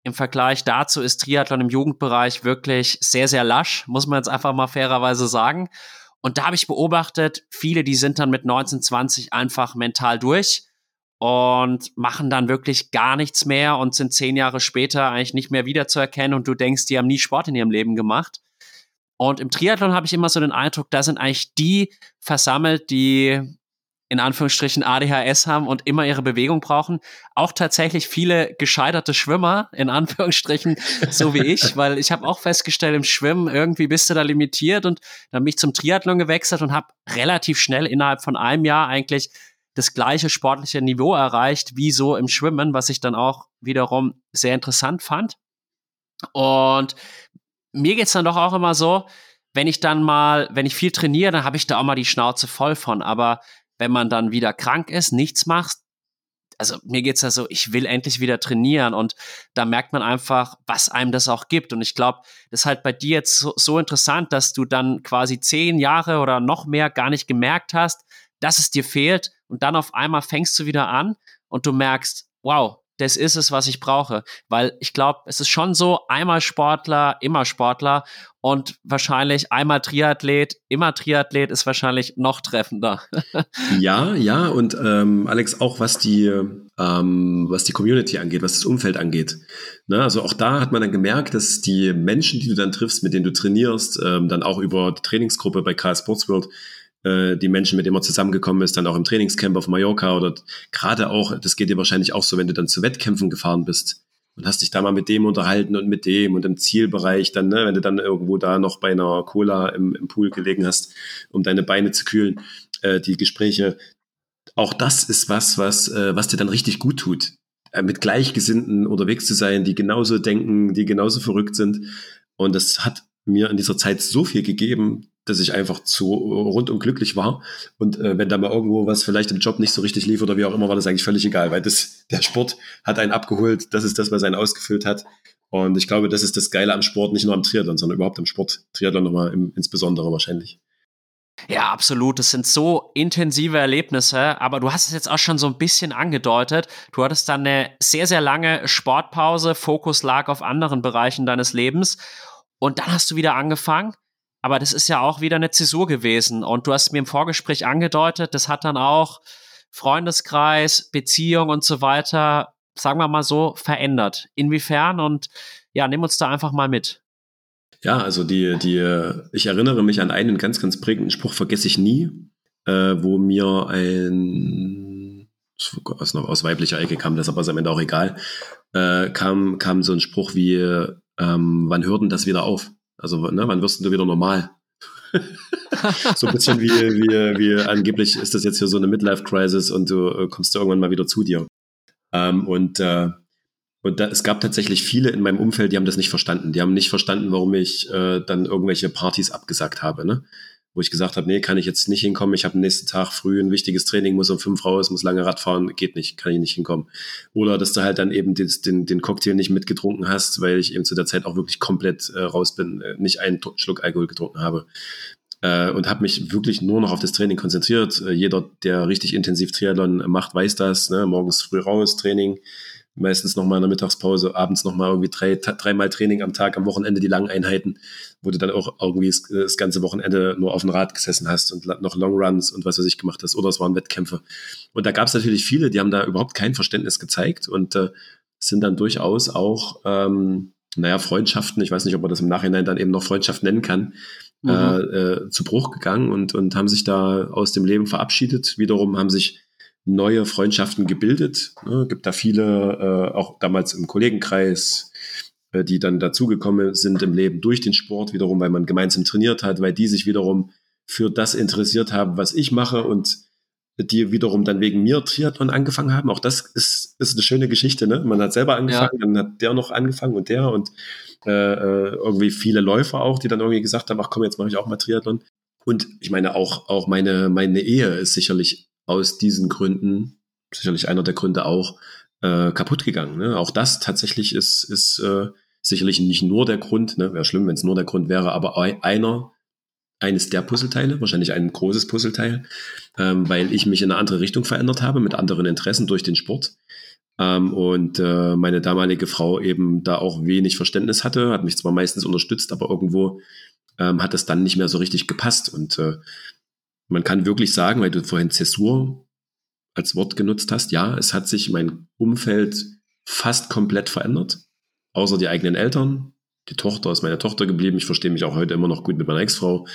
Im Vergleich dazu ist Triathlon im Jugendbereich wirklich sehr, sehr lasch, muss man jetzt einfach mal fairerweise sagen. Und da habe ich beobachtet, viele, die sind dann mit 19, 20 einfach mental durch und machen dann wirklich gar nichts mehr und sind zehn Jahre später eigentlich nicht mehr wiederzuerkennen und du denkst, die haben nie Sport in ihrem Leben gemacht. Und im Triathlon habe ich immer so den Eindruck, da sind eigentlich die versammelt, die in Anführungsstrichen ADHS haben und immer ihre Bewegung brauchen. Auch tatsächlich viele gescheiterte Schwimmer, in Anführungsstrichen, so wie ich, weil ich habe auch festgestellt, im Schwimmen irgendwie bist du da limitiert und dann bin ich zum Triathlon gewechselt und habe relativ schnell innerhalb von einem Jahr eigentlich das gleiche sportliche Niveau erreicht wie so im Schwimmen, was ich dann auch wiederum sehr interessant fand. Und mir geht's dann doch auch immer so, wenn ich dann mal, wenn ich viel trainiere, dann habe ich da auch mal die Schnauze voll von. Aber wenn man dann wieder krank ist, nichts macht, also mir geht's ja so, ich will endlich wieder trainieren und da merkt man einfach, was einem das auch gibt. Und ich glaube, das ist halt bei dir jetzt so, so, interessant, dass du dann quasi zehn Jahre oder noch mehr gar nicht gemerkt hast, dass es dir fehlt und dann auf einmal fängst du wieder an und du merkst, wow, das ist es, was ich brauche. Weil ich glaube, es ist schon so, einmal Sportler, immer Sportler und wahrscheinlich einmal Triathlet, immer Triathlet ist wahrscheinlich noch treffender. ja, ja, und ähm, Alex, auch was die, ähm, was die Community angeht, was das Umfeld angeht. Ne? Also auch da hat man dann gemerkt, dass die Menschen, die du dann triffst, mit denen du trainierst, ähm, dann auch über die Trainingsgruppe bei KS Sports World, äh, die Menschen, mit denen man zusammengekommen ist, dann auch im Trainingscamp auf Mallorca oder gerade auch, das geht dir wahrscheinlich auch so, wenn du dann zu Wettkämpfen gefahren bist und hast dich da mal mit dem unterhalten und mit dem und im Zielbereich dann, ne, wenn du dann irgendwo da noch bei einer Cola im, im Pool gelegen hast, um deine Beine zu kühlen, äh, die Gespräche, auch das ist was, was, äh, was dir dann richtig gut tut. Äh, mit Gleichgesinnten unterwegs zu sein, die genauso denken, die genauso verrückt sind. Und das hat mir in dieser Zeit so viel gegeben, dass ich einfach zu rundum glücklich war. Und äh, wenn da mal irgendwo was vielleicht im Job nicht so richtig lief oder wie auch immer, war das eigentlich völlig egal, weil das, der Sport hat einen abgeholt. Das ist das, was einen ausgefüllt hat. Und ich glaube, das ist das Geile am Sport, nicht nur am Triathlon, sondern überhaupt am Sport. Triathlon nochmal im, insbesondere wahrscheinlich. Ja, absolut. Das sind so intensive Erlebnisse, aber du hast es jetzt auch schon so ein bisschen angedeutet. Du hattest dann eine sehr, sehr lange Sportpause, Fokus lag auf anderen Bereichen deines Lebens und dann hast du wieder angefangen. Aber das ist ja auch wieder eine Zäsur gewesen. Und du hast mir im Vorgespräch angedeutet, das hat dann auch Freundeskreis, Beziehung und so weiter, sagen wir mal so, verändert. Inwiefern? Und ja, nimm uns da einfach mal mit. Ja, also die, die, ich erinnere mich an einen ganz, ganz prägenden Spruch, vergesse ich nie, äh, wo mir ein, aus, aus weiblicher Ecke kam das, aber ist am Ende auch egal, äh, kam, kam so ein Spruch wie, ähm, wann hört denn das wieder auf? Also, ne, wann wirst du wieder normal? so ein bisschen wie, wie, wie angeblich ist das jetzt hier so eine Midlife-Crisis und du äh, kommst irgendwann mal wieder zu dir. Ähm, und äh, und da, es gab tatsächlich viele in meinem Umfeld, die haben das nicht verstanden. Die haben nicht verstanden, warum ich äh, dann irgendwelche Partys abgesagt habe. Ne? Wo ich gesagt habe, nee, kann ich jetzt nicht hinkommen. Ich habe am nächsten Tag früh ein wichtiges Training, muss um fünf raus, muss lange Rad fahren, geht nicht, kann ich nicht hinkommen. Oder dass du halt dann eben den, den, den Cocktail nicht mitgetrunken hast, weil ich eben zu der Zeit auch wirklich komplett äh, raus bin, äh, nicht einen Schluck Alkohol getrunken habe äh, und habe mich wirklich nur noch auf das Training konzentriert. Äh, jeder, der richtig intensiv Triathlon macht, weiß das. Ne? Morgens früh raus, Training, meistens nochmal in der Mittagspause, abends nochmal irgendwie drei, dreimal Training am Tag, am Wochenende die langen Einheiten, wo du dann auch irgendwie das, das ganze Wochenende nur auf dem Rad gesessen hast und noch Longruns und was weiß ich gemacht hast. Oder es waren Wettkämpfe. Und da gab es natürlich viele, die haben da überhaupt kein Verständnis gezeigt und äh, sind dann durchaus auch, ähm, naja, Freundschaften, ich weiß nicht, ob man das im Nachhinein dann eben noch Freundschaft nennen kann, mhm. äh, äh, zu Bruch gegangen und, und haben sich da aus dem Leben verabschiedet. Wiederum haben sich neue Freundschaften gebildet. Ne? Gibt da viele, äh, auch damals im Kollegenkreis, äh, die dann dazugekommen sind im Leben durch den Sport wiederum, weil man gemeinsam trainiert hat, weil die sich wiederum für das interessiert haben, was ich mache und die wiederum dann wegen mir Triathlon angefangen haben. Auch das ist, ist eine schöne Geschichte. Ne? Man hat selber angefangen, ja. dann hat der noch angefangen und der und äh, äh, irgendwie viele Läufer auch, die dann irgendwie gesagt haben, ach komm, jetzt mache ich auch mal Triathlon. Und ich meine, auch, auch meine, meine Ehe ist sicherlich aus diesen Gründen, sicherlich einer der Gründe auch, äh, kaputt gegangen. Ne? Auch das tatsächlich ist, ist äh, sicherlich nicht nur der Grund, ne? wäre schlimm, wenn es nur der Grund wäre, aber einer, eines der Puzzleteile, wahrscheinlich ein großes Puzzleteil, ähm, weil ich mich in eine andere Richtung verändert habe, mit anderen Interessen durch den Sport. Ähm, und äh, meine damalige Frau eben da auch wenig Verständnis hatte, hat mich zwar meistens unterstützt, aber irgendwo ähm, hat es dann nicht mehr so richtig gepasst. Und äh, man kann wirklich sagen, weil du vorhin Zäsur als Wort genutzt hast, ja, es hat sich mein Umfeld fast komplett verändert, außer die eigenen Eltern. Die Tochter ist meine Tochter geblieben. Ich verstehe mich auch heute immer noch gut mit meiner Ex-Frau.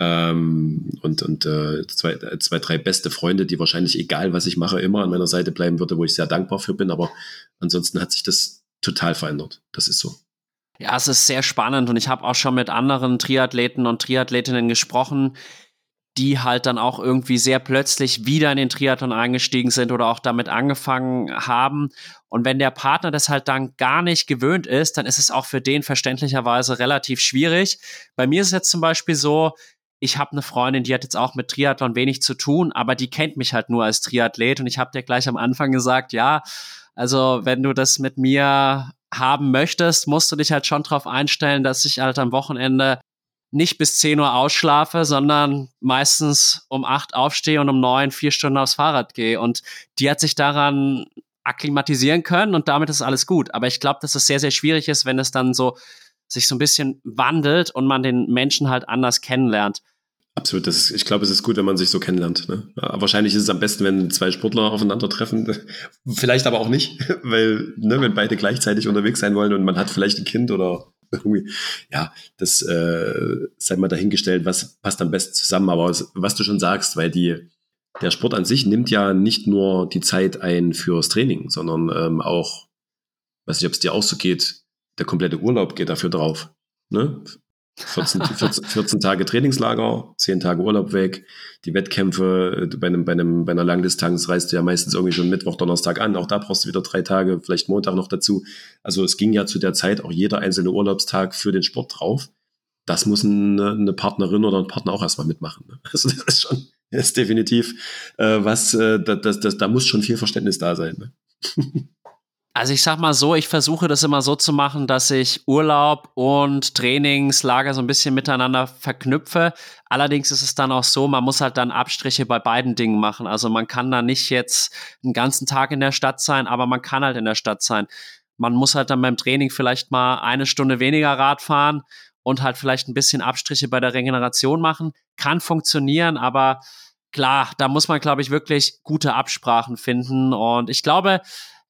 Ähm, und und äh, zwei, zwei, drei beste Freunde, die wahrscheinlich, egal was ich mache, immer an meiner Seite bleiben würde, wo ich sehr dankbar für bin. Aber ansonsten hat sich das total verändert. Das ist so. Ja, es ist sehr spannend und ich habe auch schon mit anderen Triathleten und Triathletinnen gesprochen, die halt dann auch irgendwie sehr plötzlich wieder in den Triathlon eingestiegen sind oder auch damit angefangen haben. Und wenn der Partner das halt dann gar nicht gewöhnt ist, dann ist es auch für den verständlicherweise relativ schwierig. Bei mir ist es jetzt zum Beispiel so, ich habe eine Freundin, die hat jetzt auch mit Triathlon wenig zu tun, aber die kennt mich halt nur als Triathlet und ich habe dir gleich am Anfang gesagt, ja, also wenn du das mit mir haben möchtest, musst du dich halt schon darauf einstellen, dass ich halt am Wochenende nicht bis 10 Uhr ausschlafe, sondern meistens um 8 aufstehe und um 9 vier Stunden aufs Fahrrad gehe. Und die hat sich daran akklimatisieren können und damit ist alles gut. Aber ich glaube, dass es sehr, sehr schwierig ist, wenn es dann so sich so ein bisschen wandelt und man den Menschen halt anders kennenlernt. Absolut, das ist, ich glaube, es ist gut, wenn man sich so kennenlernt. Ne? Wahrscheinlich ist es am besten, wenn zwei Sportler aufeinandertreffen. Vielleicht aber auch nicht, weil, ne, wenn beide gleichzeitig unterwegs sein wollen und man hat vielleicht ein Kind oder ja, das äh, sei mal dahingestellt, was passt am besten zusammen. Aber was, du schon sagst, weil die, der Sport an sich nimmt ja nicht nur die Zeit ein fürs Training, sondern ähm, auch, weiß nicht, ob es dir auch so geht, der komplette Urlaub geht dafür drauf. Ne? 14, 14, 14, Tage Trainingslager, 10 Tage Urlaub weg, die Wettkämpfe äh, bei, einem, bei, einem, bei einer Langdistanz reist du ja meistens irgendwie schon Mittwoch, Donnerstag an, auch da brauchst du wieder drei Tage, vielleicht Montag noch dazu. Also es ging ja zu der Zeit auch jeder einzelne Urlaubstag für den Sport drauf. Das muss eine, eine Partnerin oder ein Partner auch erstmal mitmachen. Ne? Also das ist schon, das ist definitiv äh, was, äh, das, das, da muss schon viel Verständnis da sein. Ne? Also ich sag mal so, ich versuche das immer so zu machen, dass ich Urlaub und Trainingslager so ein bisschen miteinander verknüpfe. Allerdings ist es dann auch so, man muss halt dann Abstriche bei beiden Dingen machen. Also man kann da nicht jetzt einen ganzen Tag in der Stadt sein, aber man kann halt in der Stadt sein. Man muss halt dann beim Training vielleicht mal eine Stunde weniger Rad fahren und halt vielleicht ein bisschen Abstriche bei der Regeneration machen. Kann funktionieren, aber klar, da muss man, glaube ich, wirklich gute Absprachen finden. Und ich glaube,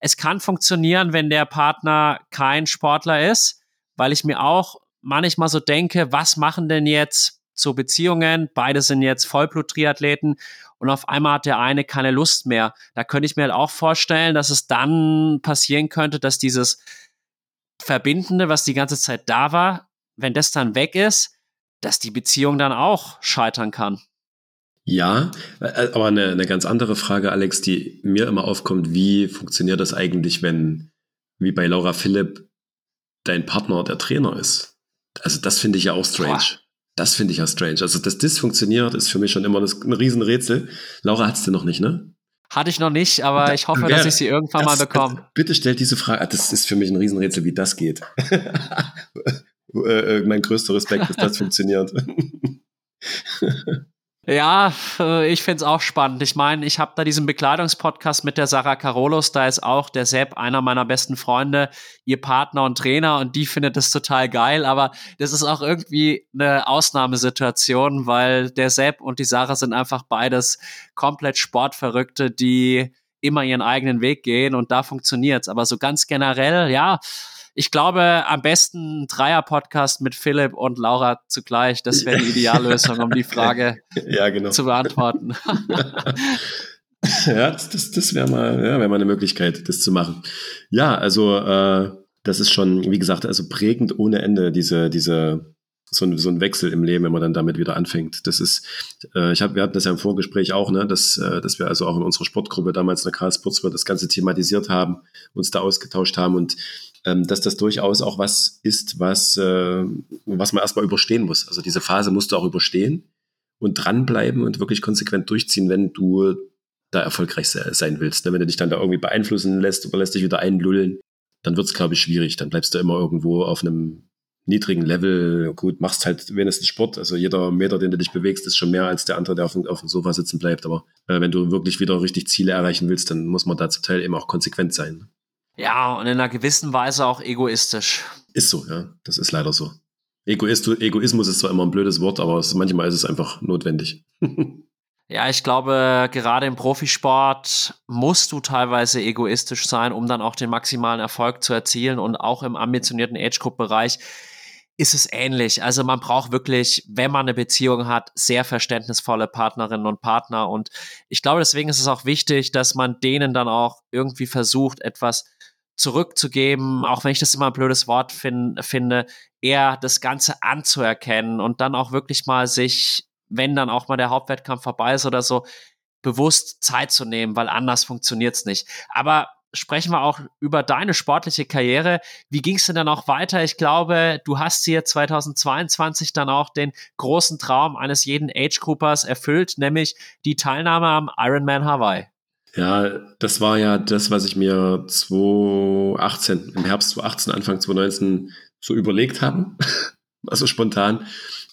es kann funktionieren, wenn der Partner kein Sportler ist, weil ich mir auch manchmal so denke, was machen denn jetzt so Beziehungen? Beide sind jetzt Vollblut-Triathleten und auf einmal hat der eine keine Lust mehr. Da könnte ich mir halt auch vorstellen, dass es dann passieren könnte, dass dieses Verbindende, was die ganze Zeit da war, wenn das dann weg ist, dass die Beziehung dann auch scheitern kann. Ja, äh, aber eine, eine ganz andere Frage, Alex, die mir immer aufkommt, wie funktioniert das eigentlich, wenn, wie bei Laura Philipp, dein Partner der Trainer ist? Also das finde ich ja auch strange. Boah. Das finde ich ja strange. Also, dass das funktioniert, ist für mich schon immer ein Riesenrätsel. Laura hat es dir noch nicht, ne? Hatte ich noch nicht, aber ich hoffe, dass ich sie irgendwann das, mal bekomme. Bitte stellt diese Frage. Ah, das ist für mich ein Riesenrätsel, wie das geht. Äh, äh, mein größter Respekt, dass das funktioniert. Ja, äh, ich find's auch spannend. Ich meine, ich habe da diesen Bekleidungspodcast mit der Sarah Carolos, da ist auch der Sepp, einer meiner besten Freunde, ihr Partner und Trainer und die findet das total geil, aber das ist auch irgendwie eine Ausnahmesituation, weil der Sepp und die Sarah sind einfach beides komplett Sportverrückte, die immer ihren eigenen Weg gehen und da funktioniert's. Aber so ganz generell, ja, ich glaube, am besten Dreier-Podcast mit Philipp und Laura zugleich. Das wäre die Ideallösung, um die Frage ja, genau. zu beantworten. ja, das, das, das wäre mal, ja, wär mal eine Möglichkeit, das zu machen. Ja, also äh, das ist schon, wie gesagt, also prägend ohne Ende, diese, diese, so ein, so ein Wechsel im Leben, wenn man dann damit wieder anfängt. Das ist, äh, ich hab, wir hatten das ja im Vorgespräch auch, ne, dass, äh, dass wir also auch in unserer Sportgruppe damals in der Karlsports das Ganze thematisiert haben, uns da ausgetauscht haben und dass das durchaus auch was ist, was, äh, was man erstmal überstehen muss. Also diese Phase musst du auch überstehen und dranbleiben und wirklich konsequent durchziehen, wenn du da erfolgreich sein willst. Ne? Wenn du dich dann da irgendwie beeinflussen lässt oder lässt dich wieder einlullen, dann wird es, glaube ich, schwierig. Dann bleibst du immer irgendwo auf einem niedrigen Level. Gut, machst halt wenigstens Sport. Also jeder Meter, den du dich bewegst, ist schon mehr als der andere, der auf dem, auf dem Sofa sitzen bleibt. Aber äh, wenn du wirklich wieder richtig Ziele erreichen willst, dann muss man da zum Teil eben auch konsequent sein. Ja, und in einer gewissen Weise auch egoistisch. Ist so, ja. Das ist leider so. Egoist, Egoismus ist zwar immer ein blödes Wort, aber es, manchmal ist es einfach notwendig. ja, ich glaube, gerade im Profisport musst du teilweise egoistisch sein, um dann auch den maximalen Erfolg zu erzielen. Und auch im ambitionierten Age-Group-Bereich ist es ähnlich. Also man braucht wirklich, wenn man eine Beziehung hat, sehr verständnisvolle Partnerinnen und Partner. Und ich glaube, deswegen ist es auch wichtig, dass man denen dann auch irgendwie versucht, etwas zurückzugeben, auch wenn ich das immer ein blödes Wort fin finde, eher das Ganze anzuerkennen und dann auch wirklich mal sich, wenn dann auch mal der Hauptwettkampf vorbei ist oder so, bewusst Zeit zu nehmen, weil anders funktioniert's nicht. Aber sprechen wir auch über deine sportliche Karriere. Wie ging es denn dann auch weiter? Ich glaube, du hast hier 2022 dann auch den großen Traum eines jeden Age-Groupers erfüllt, nämlich die Teilnahme am Ironman Hawaii. Ja, das war ja das, was ich mir 2018, im Herbst 2018, Anfang 2019 so überlegt habe. also spontan.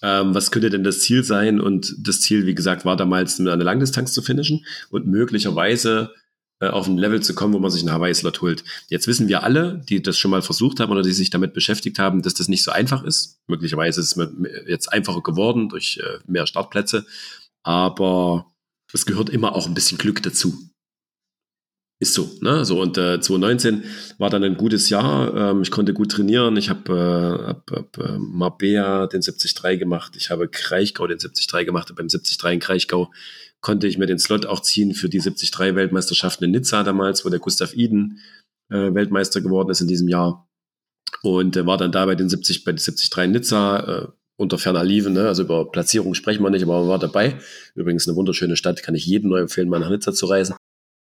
Ähm, was könnte denn das Ziel sein? Und das Ziel, wie gesagt, war damals eine Langdistanz zu finishen und möglicherweise äh, auf ein Level zu kommen, wo man sich einen Hawaii-Slot holt. Jetzt wissen wir alle, die das schon mal versucht haben oder die sich damit beschäftigt haben, dass das nicht so einfach ist. Möglicherweise ist es jetzt einfacher geworden durch äh, mehr Startplätze, aber es gehört immer auch ein bisschen Glück dazu. Ist so, ne? So und äh, 2019 war dann ein gutes Jahr. Ähm, ich konnte gut trainieren. Ich habe äh, hab, hab, äh, Marbella den 73 gemacht. Ich habe Kraichgau den 73 gemacht. Und beim 73 in Kraichgau konnte ich mir den Slot auch ziehen für die 73 Weltmeisterschaften in Nizza damals, wo der Gustav Iden äh, Weltmeister geworden ist in diesem Jahr. Und äh, war dann da bei den 70 bei den 73 in Nizza äh, unter ferner Liefen. Ne? Also über Platzierung sprechen wir nicht, aber man war dabei. Übrigens eine wunderschöne Stadt, kann ich jedem neu empfehlen, mal nach Nizza zu reisen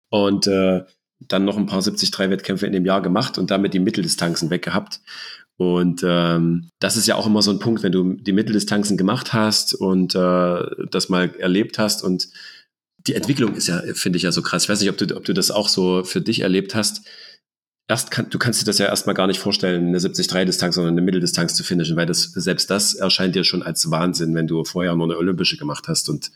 und äh, dann noch ein paar 73-Wettkämpfe in dem Jahr gemacht und damit die Mitteldistanzen weggehabt. Und ähm, das ist ja auch immer so ein Punkt, wenn du die Mitteldistanzen gemacht hast und äh, das mal erlebt hast und die Entwicklung ist ja, finde ich ja so krass. Ich weiß nicht, ob du, ob du das auch so für dich erlebt hast. Erst kann, du kannst dir das ja erstmal gar nicht vorstellen, eine 73-Distanz oder eine Mitteldistanz zu finishen, weil das, selbst das erscheint dir schon als Wahnsinn, wenn du vorher nur eine olympische gemacht hast und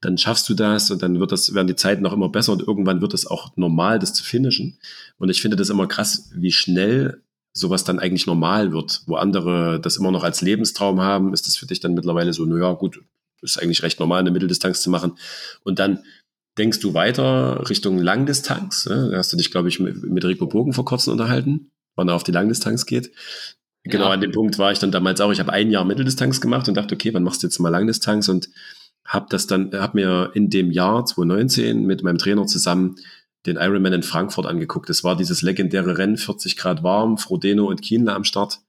dann schaffst du das und dann wird das, werden die Zeiten auch immer besser und irgendwann wird es auch normal, das zu finishen. Und ich finde das immer krass, wie schnell sowas dann eigentlich normal wird, wo andere das immer noch als Lebenstraum haben, ist das für dich dann mittlerweile so, naja, gut, ist eigentlich recht normal, eine Mitteldistanz zu machen. Und dann denkst du weiter Richtung Langdistanz. Ne? Da hast du dich, glaube ich, mit, mit Rico Bogen vor kurzem unterhalten, wann er auf die Langdistanz geht. Genau ja. an dem Punkt war ich dann damals auch. Ich habe ein Jahr Mitteldistanz gemacht und dachte, okay, wann machst du jetzt mal Langdistanz? Und habe das dann, habe mir in dem Jahr 2019 mit meinem Trainer zusammen den Ironman in Frankfurt angeguckt. Das war dieses legendäre Rennen, 40 Grad warm, Frodeno und Kienle am Start.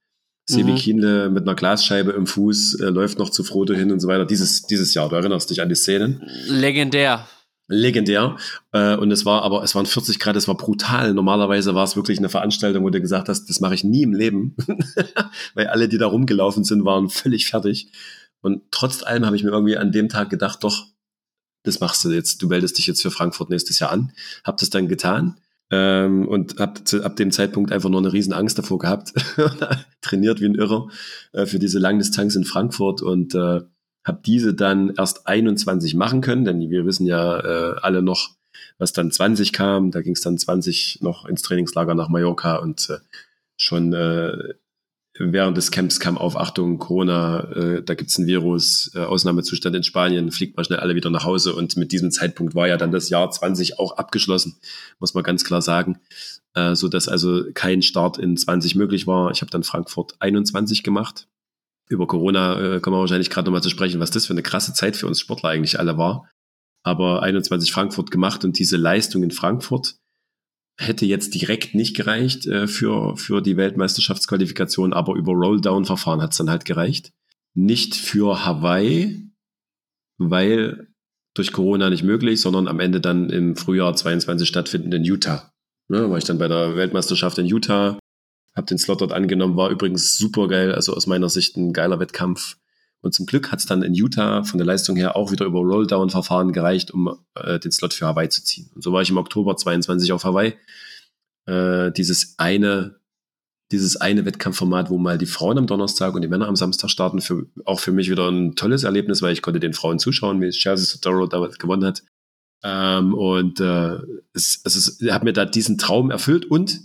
Sebi mhm. Kienle mit einer Glasscheibe im Fuß äh, läuft noch zu Frodo hin und so weiter. Dieses, dieses Jahr, du erinnerst dich an die Szenen. Legendär. Legendär. Äh, und es war aber, es waren 40 Grad, es war brutal. Normalerweise war es wirklich eine Veranstaltung, wo du gesagt hast, das mache ich nie im Leben. Weil alle, die da rumgelaufen sind, waren völlig fertig. Und trotz allem habe ich mir irgendwie an dem Tag gedacht, doch, das machst du jetzt, du meldest dich jetzt für Frankfurt nächstes Jahr an. Hab das dann getan ähm, und hab zu, ab dem Zeitpunkt einfach nur eine riesen Angst davor gehabt. Trainiert wie ein Irrer äh, für diese Langdistanz in Frankfurt und äh, habe diese dann erst 21 machen können, denn wir wissen ja äh, alle noch, was dann 20 kam. Da ging es dann 20 noch ins Trainingslager nach Mallorca und äh, schon äh, während des Camps kam auf, Achtung, Corona, äh, da gibt's ein Virus, äh, Ausnahmezustand in Spanien, fliegt mal schnell alle wieder nach Hause. Und mit diesem Zeitpunkt war ja dann das Jahr 20 auch abgeschlossen, muss man ganz klar sagen. Äh, so dass also kein Start in 20 möglich war. Ich habe dann Frankfurt 21 gemacht. Über Corona äh, kommen wir wahrscheinlich gerade nochmal zu sprechen, was das für eine krasse Zeit für uns Sportler eigentlich alle war. Aber 21 Frankfurt gemacht und diese Leistung in Frankfurt, hätte jetzt direkt nicht gereicht äh, für, für die Weltmeisterschaftsqualifikation, aber über Rolldown-Verfahren hat es dann halt gereicht. Nicht für Hawaii, weil durch Corona nicht möglich, sondern am Ende dann im Frühjahr 22 stattfinden in Utah. Ne, war ich dann bei der Weltmeisterschaft in Utah, habe den Slot dort angenommen, war übrigens super geil, also aus meiner Sicht ein geiler Wettkampf. Und zum Glück hat es dann in Utah von der Leistung her auch wieder über Rolldown-Verfahren gereicht, um äh, den Slot für Hawaii zu ziehen. Und so war ich im Oktober 22 auf Hawaii. Äh, dieses eine, dieses eine Wettkampfformat, wo mal die Frauen am Donnerstag und die Männer am Samstag starten, für, auch für mich wieder ein tolles Erlebnis, weil ich konnte den Frauen zuschauen, wie Chelsea Sotoro da gewonnen hat. Ähm, und äh, es, es ist, hat mir da diesen Traum erfüllt und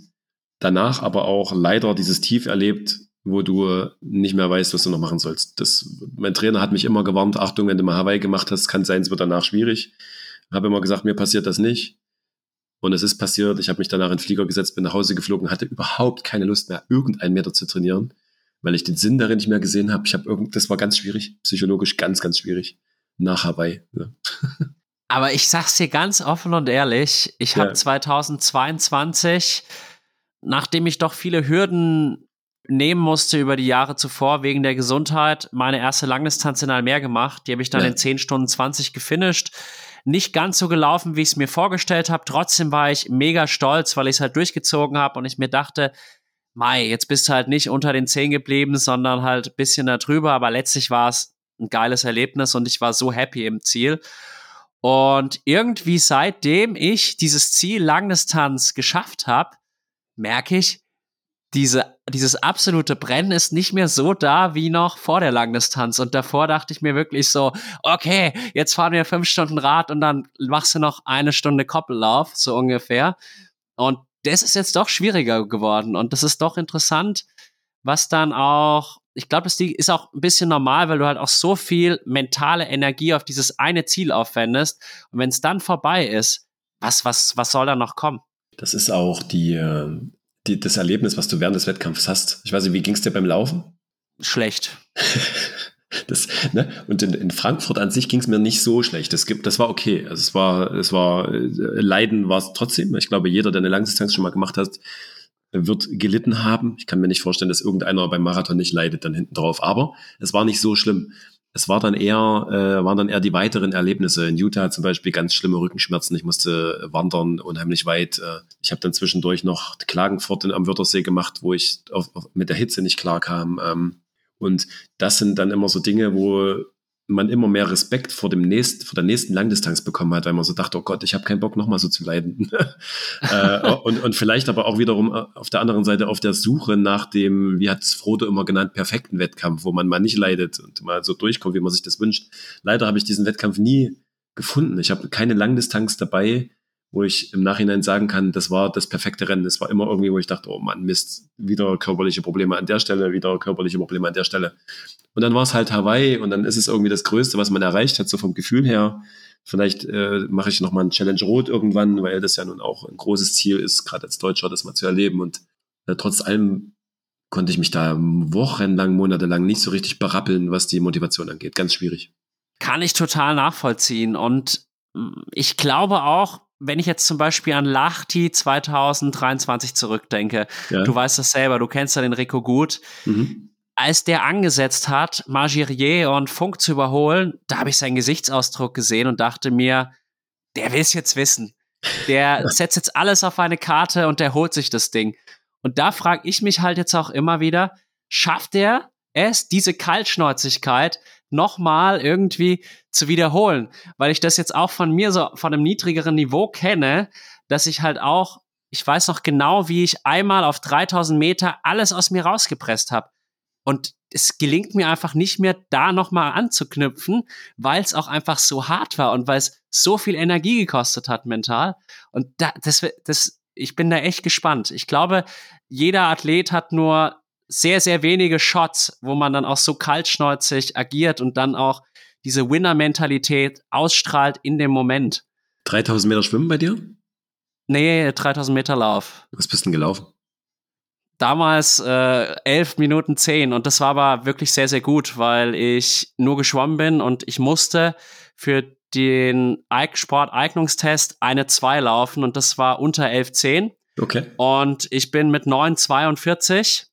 danach aber auch leider dieses Tief erlebt, wo du nicht mehr weißt, was du noch machen sollst. Das, mein Trainer hat mich immer gewarnt, Achtung, wenn du mal Hawaii gemacht hast, kann sein, es wird danach schwierig. Habe immer gesagt, mir passiert das nicht. Und es ist passiert. Ich habe mich danach in den Flieger gesetzt, bin nach Hause geflogen, hatte überhaupt keine Lust mehr, irgendeinen Meter zu trainieren, weil ich den Sinn darin nicht mehr gesehen habe. Ich habe irgend, das war ganz schwierig, psychologisch ganz, ganz schwierig nach Hawaii. Ja. Aber ich sag's dir ganz offen und ehrlich, ich ja. habe 2022, nachdem ich doch viele Hürden nehmen musste über die Jahre zuvor wegen der Gesundheit meine erste Langdistanz in Almer gemacht. Die habe ich dann ja. in 10 Stunden 20 gefinisht. Nicht ganz so gelaufen, wie ich es mir vorgestellt habe. Trotzdem war ich mega stolz, weil ich es halt durchgezogen habe und ich mir dachte, Mai, jetzt bist du halt nicht unter den 10 geblieben, sondern halt ein bisschen da drüber. Aber letztlich war es ein geiles Erlebnis und ich war so happy im Ziel. Und irgendwie seitdem ich dieses Ziel Langdistanz geschafft habe, merke ich, diese, dieses absolute Brennen ist nicht mehr so da wie noch vor der Langdistanz. Und davor dachte ich mir wirklich so, okay, jetzt fahren wir fünf Stunden Rad und dann machst du noch eine Stunde Koppellauf, so ungefähr. Und das ist jetzt doch schwieriger geworden. Und das ist doch interessant, was dann auch, ich glaube, das ist auch ein bisschen normal, weil du halt auch so viel mentale Energie auf dieses eine Ziel aufwendest. Und wenn es dann vorbei ist, was, was, was soll da noch kommen? Das ist auch die, äh, die, das Erlebnis, was du während des Wettkampfs hast. Ich weiß nicht, wie ging es dir beim Laufen? Schlecht. das, ne? Und in, in Frankfurt an sich ging es mir nicht so schlecht. Das, gibt, das war okay. Also es war, es war, äh, Leiden war es trotzdem. Ich glaube, jeder, der eine Langdistanz schon mal gemacht hat, wird gelitten haben. Ich kann mir nicht vorstellen, dass irgendeiner beim Marathon nicht leidet dann hinten drauf. Aber es war nicht so schlimm es war dann eher, äh, waren dann eher die weiteren Erlebnisse. In Utah zum Beispiel ganz schlimme Rückenschmerzen. Ich musste wandern unheimlich weit. Äh, ich habe dann zwischendurch noch Klagenfurt am Wörthersee gemacht, wo ich auf, auf, mit der Hitze nicht klar kam. Ähm, und das sind dann immer so Dinge, wo man immer mehr Respekt vor dem nächsten, vor der nächsten Langdistanz bekommen hat, weil man so dachte, oh Gott, ich habe keinen Bock, nochmal so zu leiden. äh, und, und vielleicht aber auch wiederum äh, auf der anderen Seite auf der Suche nach dem, wie hat es Frodo immer genannt, perfekten Wettkampf, wo man mal nicht leidet und mal so durchkommt, wie man sich das wünscht. Leider habe ich diesen Wettkampf nie gefunden. Ich habe keine Langdistanz dabei, wo ich im Nachhinein sagen kann, das war das perfekte Rennen. Es war immer irgendwie, wo ich dachte, oh Mann, Mist, wieder körperliche Probleme an der Stelle, wieder körperliche Probleme an der Stelle. Und dann war es halt Hawaii und dann ist es irgendwie das Größte, was man erreicht hat, so vom Gefühl her. Vielleicht äh, mache ich nochmal ein Challenge Rot irgendwann, weil das ja nun auch ein großes Ziel ist, gerade als Deutscher das mal zu erleben. Und äh, trotz allem konnte ich mich da wochenlang, monatelang nicht so richtig berappeln, was die Motivation angeht. Ganz schwierig. Kann ich total nachvollziehen. Und mm, ich glaube auch, wenn ich jetzt zum Beispiel an Lachti 2023 zurückdenke, ja. du weißt das selber, du kennst ja den Rico gut. Mhm. Als der angesetzt hat, Magirier und Funk zu überholen, da habe ich seinen Gesichtsausdruck gesehen und dachte mir, der will es jetzt wissen. Der setzt jetzt alles auf eine Karte und der holt sich das Ding. Und da frage ich mich halt jetzt auch immer wieder, schafft er es, diese Kaltschnäuzigkeit nochmal irgendwie zu wiederholen, weil ich das jetzt auch von mir so von einem niedrigeren Niveau kenne, dass ich halt auch, ich weiß noch genau, wie ich einmal auf 3000 Meter alles aus mir rausgepresst habe. Und es gelingt mir einfach nicht mehr, da nochmal anzuknüpfen, weil es auch einfach so hart war und weil es so viel Energie gekostet hat mental. Und da, das, das, ich bin da echt gespannt. Ich glaube, jeder Athlet hat nur sehr, sehr wenige Shots, wo man dann auch so kaltschnäuzig agiert und dann auch diese Winner-Mentalität ausstrahlt in dem Moment. 3000 Meter Schwimmen bei dir? Nee, 3000 Meter Lauf. Was bist du denn gelaufen? Damals äh, 11 Minuten 10 und das war aber wirklich sehr, sehr gut, weil ich nur geschwommen bin und ich musste für den Sporteignungstest eine 2 laufen und das war unter 11,10. Okay. Und ich bin mit 9,42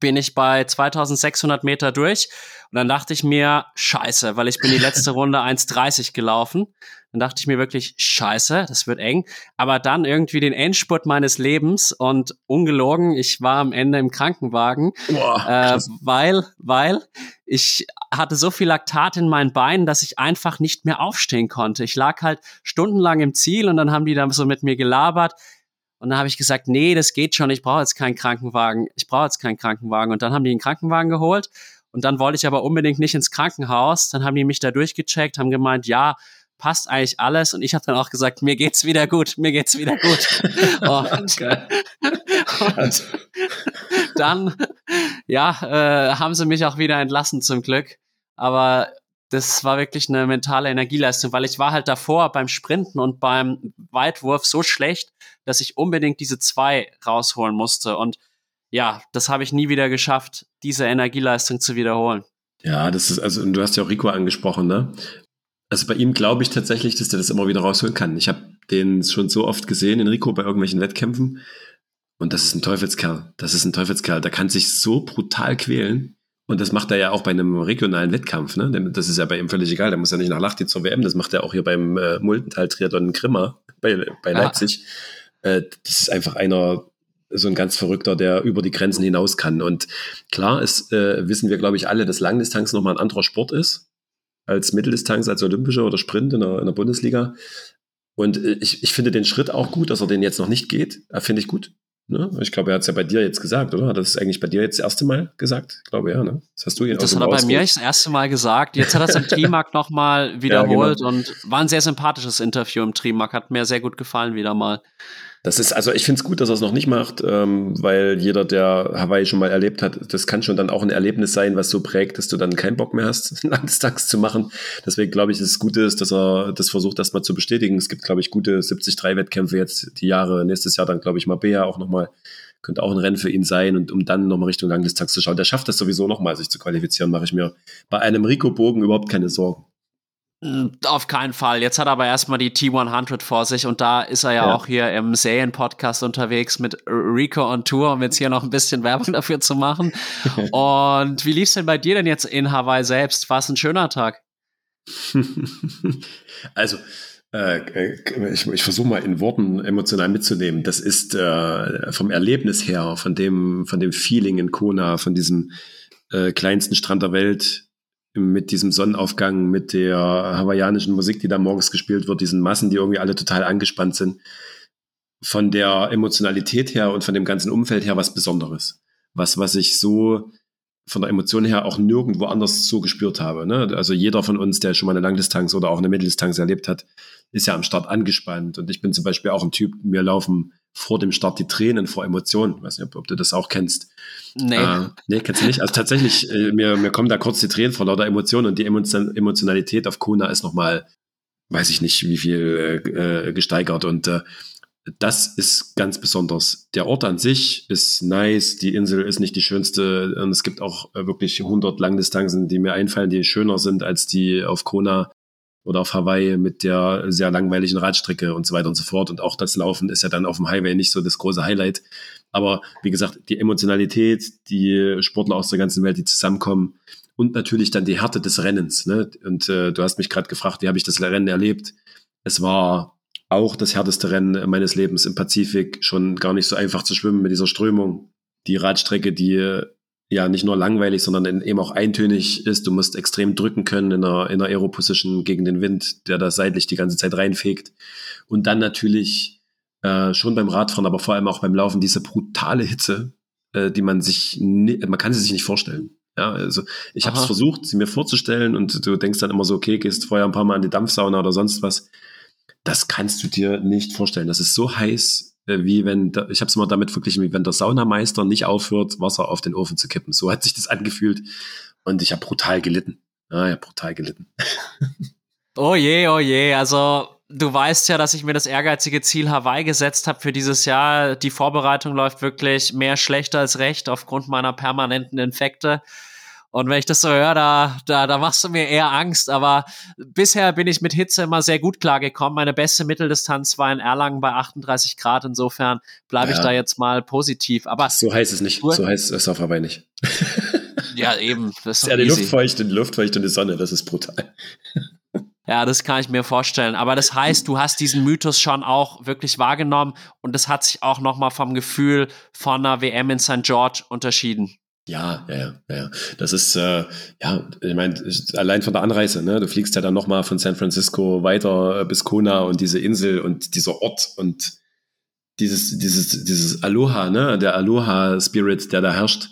bin ich bei 2600 Meter durch und dann dachte ich mir, scheiße, weil ich bin die letzte Runde 1,30 gelaufen. Dann dachte ich mir wirklich, scheiße, das wird eng. Aber dann irgendwie den Endspurt meines Lebens und ungelogen, ich war am Ende im Krankenwagen, Boah, äh, weil, weil ich hatte so viel Laktat in meinen Beinen, dass ich einfach nicht mehr aufstehen konnte. Ich lag halt stundenlang im Ziel und dann haben die dann so mit mir gelabert und dann habe ich gesagt, nee, das geht schon, ich brauche jetzt keinen Krankenwagen, ich brauche jetzt keinen Krankenwagen. Und dann haben die einen Krankenwagen geholt und dann wollte ich aber unbedingt nicht ins Krankenhaus. Dann haben die mich da durchgecheckt, haben gemeint, ja, passt eigentlich alles. Und ich habe dann auch gesagt, mir geht's wieder gut, mir geht's wieder gut. und, und dann, ja, äh, haben sie mich auch wieder entlassen zum Glück. Aber das war wirklich eine mentale Energieleistung, weil ich war halt davor beim Sprinten und beim Weitwurf so schlecht, dass ich unbedingt diese zwei rausholen musste. Und ja, das habe ich nie wieder geschafft, diese Energieleistung zu wiederholen. Ja, das ist, also, und du hast ja auch Rico angesprochen, ne? Also bei ihm glaube ich tatsächlich, dass der das immer wieder rausholen kann. Ich habe den schon so oft gesehen, in Rico, bei irgendwelchen Wettkämpfen. Und das ist ein Teufelskerl. Das ist ein Teufelskerl. Der kann sich so brutal quälen. Und das macht er ja auch bei einem regionalen Wettkampf. Ne? Das ist ja bei ihm völlig egal. Der muss ja nicht nach Lachti zur WM. Das macht er auch hier beim äh, Muldental-Triathlon in Grimma bei, bei Leipzig. Äh, das ist einfach einer, so ein ganz Verrückter, der über die Grenzen hinaus kann. Und klar ist, äh, wissen wir, glaube ich, alle, dass Langdistanz nochmal ein anderer Sport ist als Mitteldistanz, als Olympische oder Sprint in der, in der Bundesliga. Und äh, ich, ich finde den Schritt auch gut, dass er den jetzt noch nicht geht. Finde ich gut Ne? Ich glaube, er hat es ja bei dir jetzt gesagt, oder? Hat das eigentlich bei dir jetzt das erste Mal gesagt? Ich glaube, ja, ne? Das hast du ihn Das hat er bei mir das erste Mal gesagt. Jetzt hat er es im Trimark nochmal wiederholt ja, genau. und war ein sehr sympathisches Interview im Trimark. Hat mir sehr gut gefallen wieder mal. Das ist, also ich finde es gut, dass er es noch nicht macht, ähm, weil jeder, der Hawaii schon mal erlebt hat, das kann schon dann auch ein Erlebnis sein, was so prägt, dass du dann keinen Bock mehr hast, Landestags zu machen. Deswegen glaube ich, dass es gut ist, dass er das versucht, erstmal zu bestätigen. Es gibt, glaube ich, gute 73-Wettkämpfe jetzt die Jahre. Nächstes Jahr dann, glaube ich, Mabea auch nochmal könnte auch ein Rennen für ihn sein und um dann nochmal Richtung Langdistanz zu schauen. Der schafft das sowieso nochmal, sich zu qualifizieren, mache ich mir bei einem Rico Bogen überhaupt keine Sorgen. Auf keinen Fall. Jetzt hat er aber erstmal die T100 vor sich und da ist er ja, ja. auch hier im Serien-Podcast unterwegs mit Rico on Tour, um jetzt hier noch ein bisschen Werbung dafür zu machen. und wie lief's denn bei dir denn jetzt in Hawaii selbst? War es ein schöner Tag? also, äh, ich, ich versuche mal in Worten emotional mitzunehmen. Das ist äh, vom Erlebnis her, von dem, von dem Feeling in Kona, von diesem äh, kleinsten Strand der Welt, mit diesem Sonnenaufgang, mit der hawaiianischen Musik, die da morgens gespielt wird, diesen Massen, die irgendwie alle total angespannt sind, von der Emotionalität her und von dem ganzen Umfeld her was Besonderes. Was, was ich so von der Emotion her auch nirgendwo anders so gespürt habe. Ne? Also jeder von uns, der schon mal eine Langdistanz oder auch eine Mitteldistanz erlebt hat, ist ja am Start angespannt. Und ich bin zum Beispiel auch ein Typ, mir laufen vor dem Start die Tränen vor Emotionen. Ich weiß nicht, ob, ob du das auch kennst. Nee. Äh, nee, kennst du nicht. Also tatsächlich, äh, mir, mir kommen da kurz die Tränen vor lauter Emotionen und die Emotionalität auf Kona ist nochmal, weiß ich nicht, wie viel äh, äh, gesteigert. Und äh, das ist ganz besonders. Der Ort an sich ist nice, die Insel ist nicht die schönste und es gibt auch äh, wirklich 100 Langdistanzen, die mir einfallen, die schöner sind als die auf Kona oder auf Hawaii mit der sehr langweiligen Radstrecke und so weiter und so fort. Und auch das Laufen ist ja dann auf dem Highway nicht so das große Highlight. Aber wie gesagt, die Emotionalität, die Sportler aus der ganzen Welt, die zusammenkommen und natürlich dann die Härte des Rennens. Ne? Und äh, du hast mich gerade gefragt, wie habe ich das Rennen erlebt? Es war auch das härteste Rennen meines Lebens im Pazifik, schon gar nicht so einfach zu schwimmen mit dieser Strömung. Die Radstrecke, die ja nicht nur langweilig, sondern eben auch eintönig ist. Du musst extrem drücken können in einer, in einer Aero-Position gegen den Wind, der da seitlich die ganze Zeit reinfegt. Und dann natürlich äh, schon beim Radfahren, aber vor allem auch beim Laufen diese brutale Hitze, äh, die man sich, man kann sie sich nicht vorstellen. Ja, also ich habe es versucht, sie mir vorzustellen und du denkst dann immer so, okay, gehst vorher ein paar Mal in die Dampfsauna oder sonst was. Das kannst du dir nicht vorstellen. Das ist so heiß, wie wenn, ich habe es mal damit verglichen, wie wenn der Saunameister nicht aufhört, Wasser auf den Ofen zu kippen. So hat sich das angefühlt. Und ich habe brutal gelitten. Ah, ja, brutal gelitten. Oh je, oh je. Also du weißt ja, dass ich mir das ehrgeizige Ziel Hawaii gesetzt habe für dieses Jahr. Die Vorbereitung läuft wirklich mehr schlecht als recht aufgrund meiner permanenten Infekte. Und wenn ich das so höre, da, da, da machst du mir eher Angst. Aber bisher bin ich mit Hitze immer sehr gut klargekommen. Meine beste Mitteldistanz war in Erlangen bei 38 Grad. Insofern bleibe ja. ich da jetzt mal positiv. Aber so heißt es nicht. So heißt es auf Hawaii nicht. ja, eben. Das ist ja die Luftfeuchte, die Luftfeuchte und die Sonne. Das ist brutal. Ja, das kann ich mir vorstellen. Aber das heißt, du hast diesen Mythos schon auch wirklich wahrgenommen und das hat sich auch nochmal vom Gefühl von einer WM in St. George unterschieden. Ja, ja, ja. Das ist, äh, ja, ich meine, allein von der Anreise, ne? Du fliegst ja dann nochmal von San Francisco weiter äh, bis Kona und diese Insel und dieser Ort und dieses, dieses, dieses Aloha, ne? Der Aloha-Spirit, der da herrscht.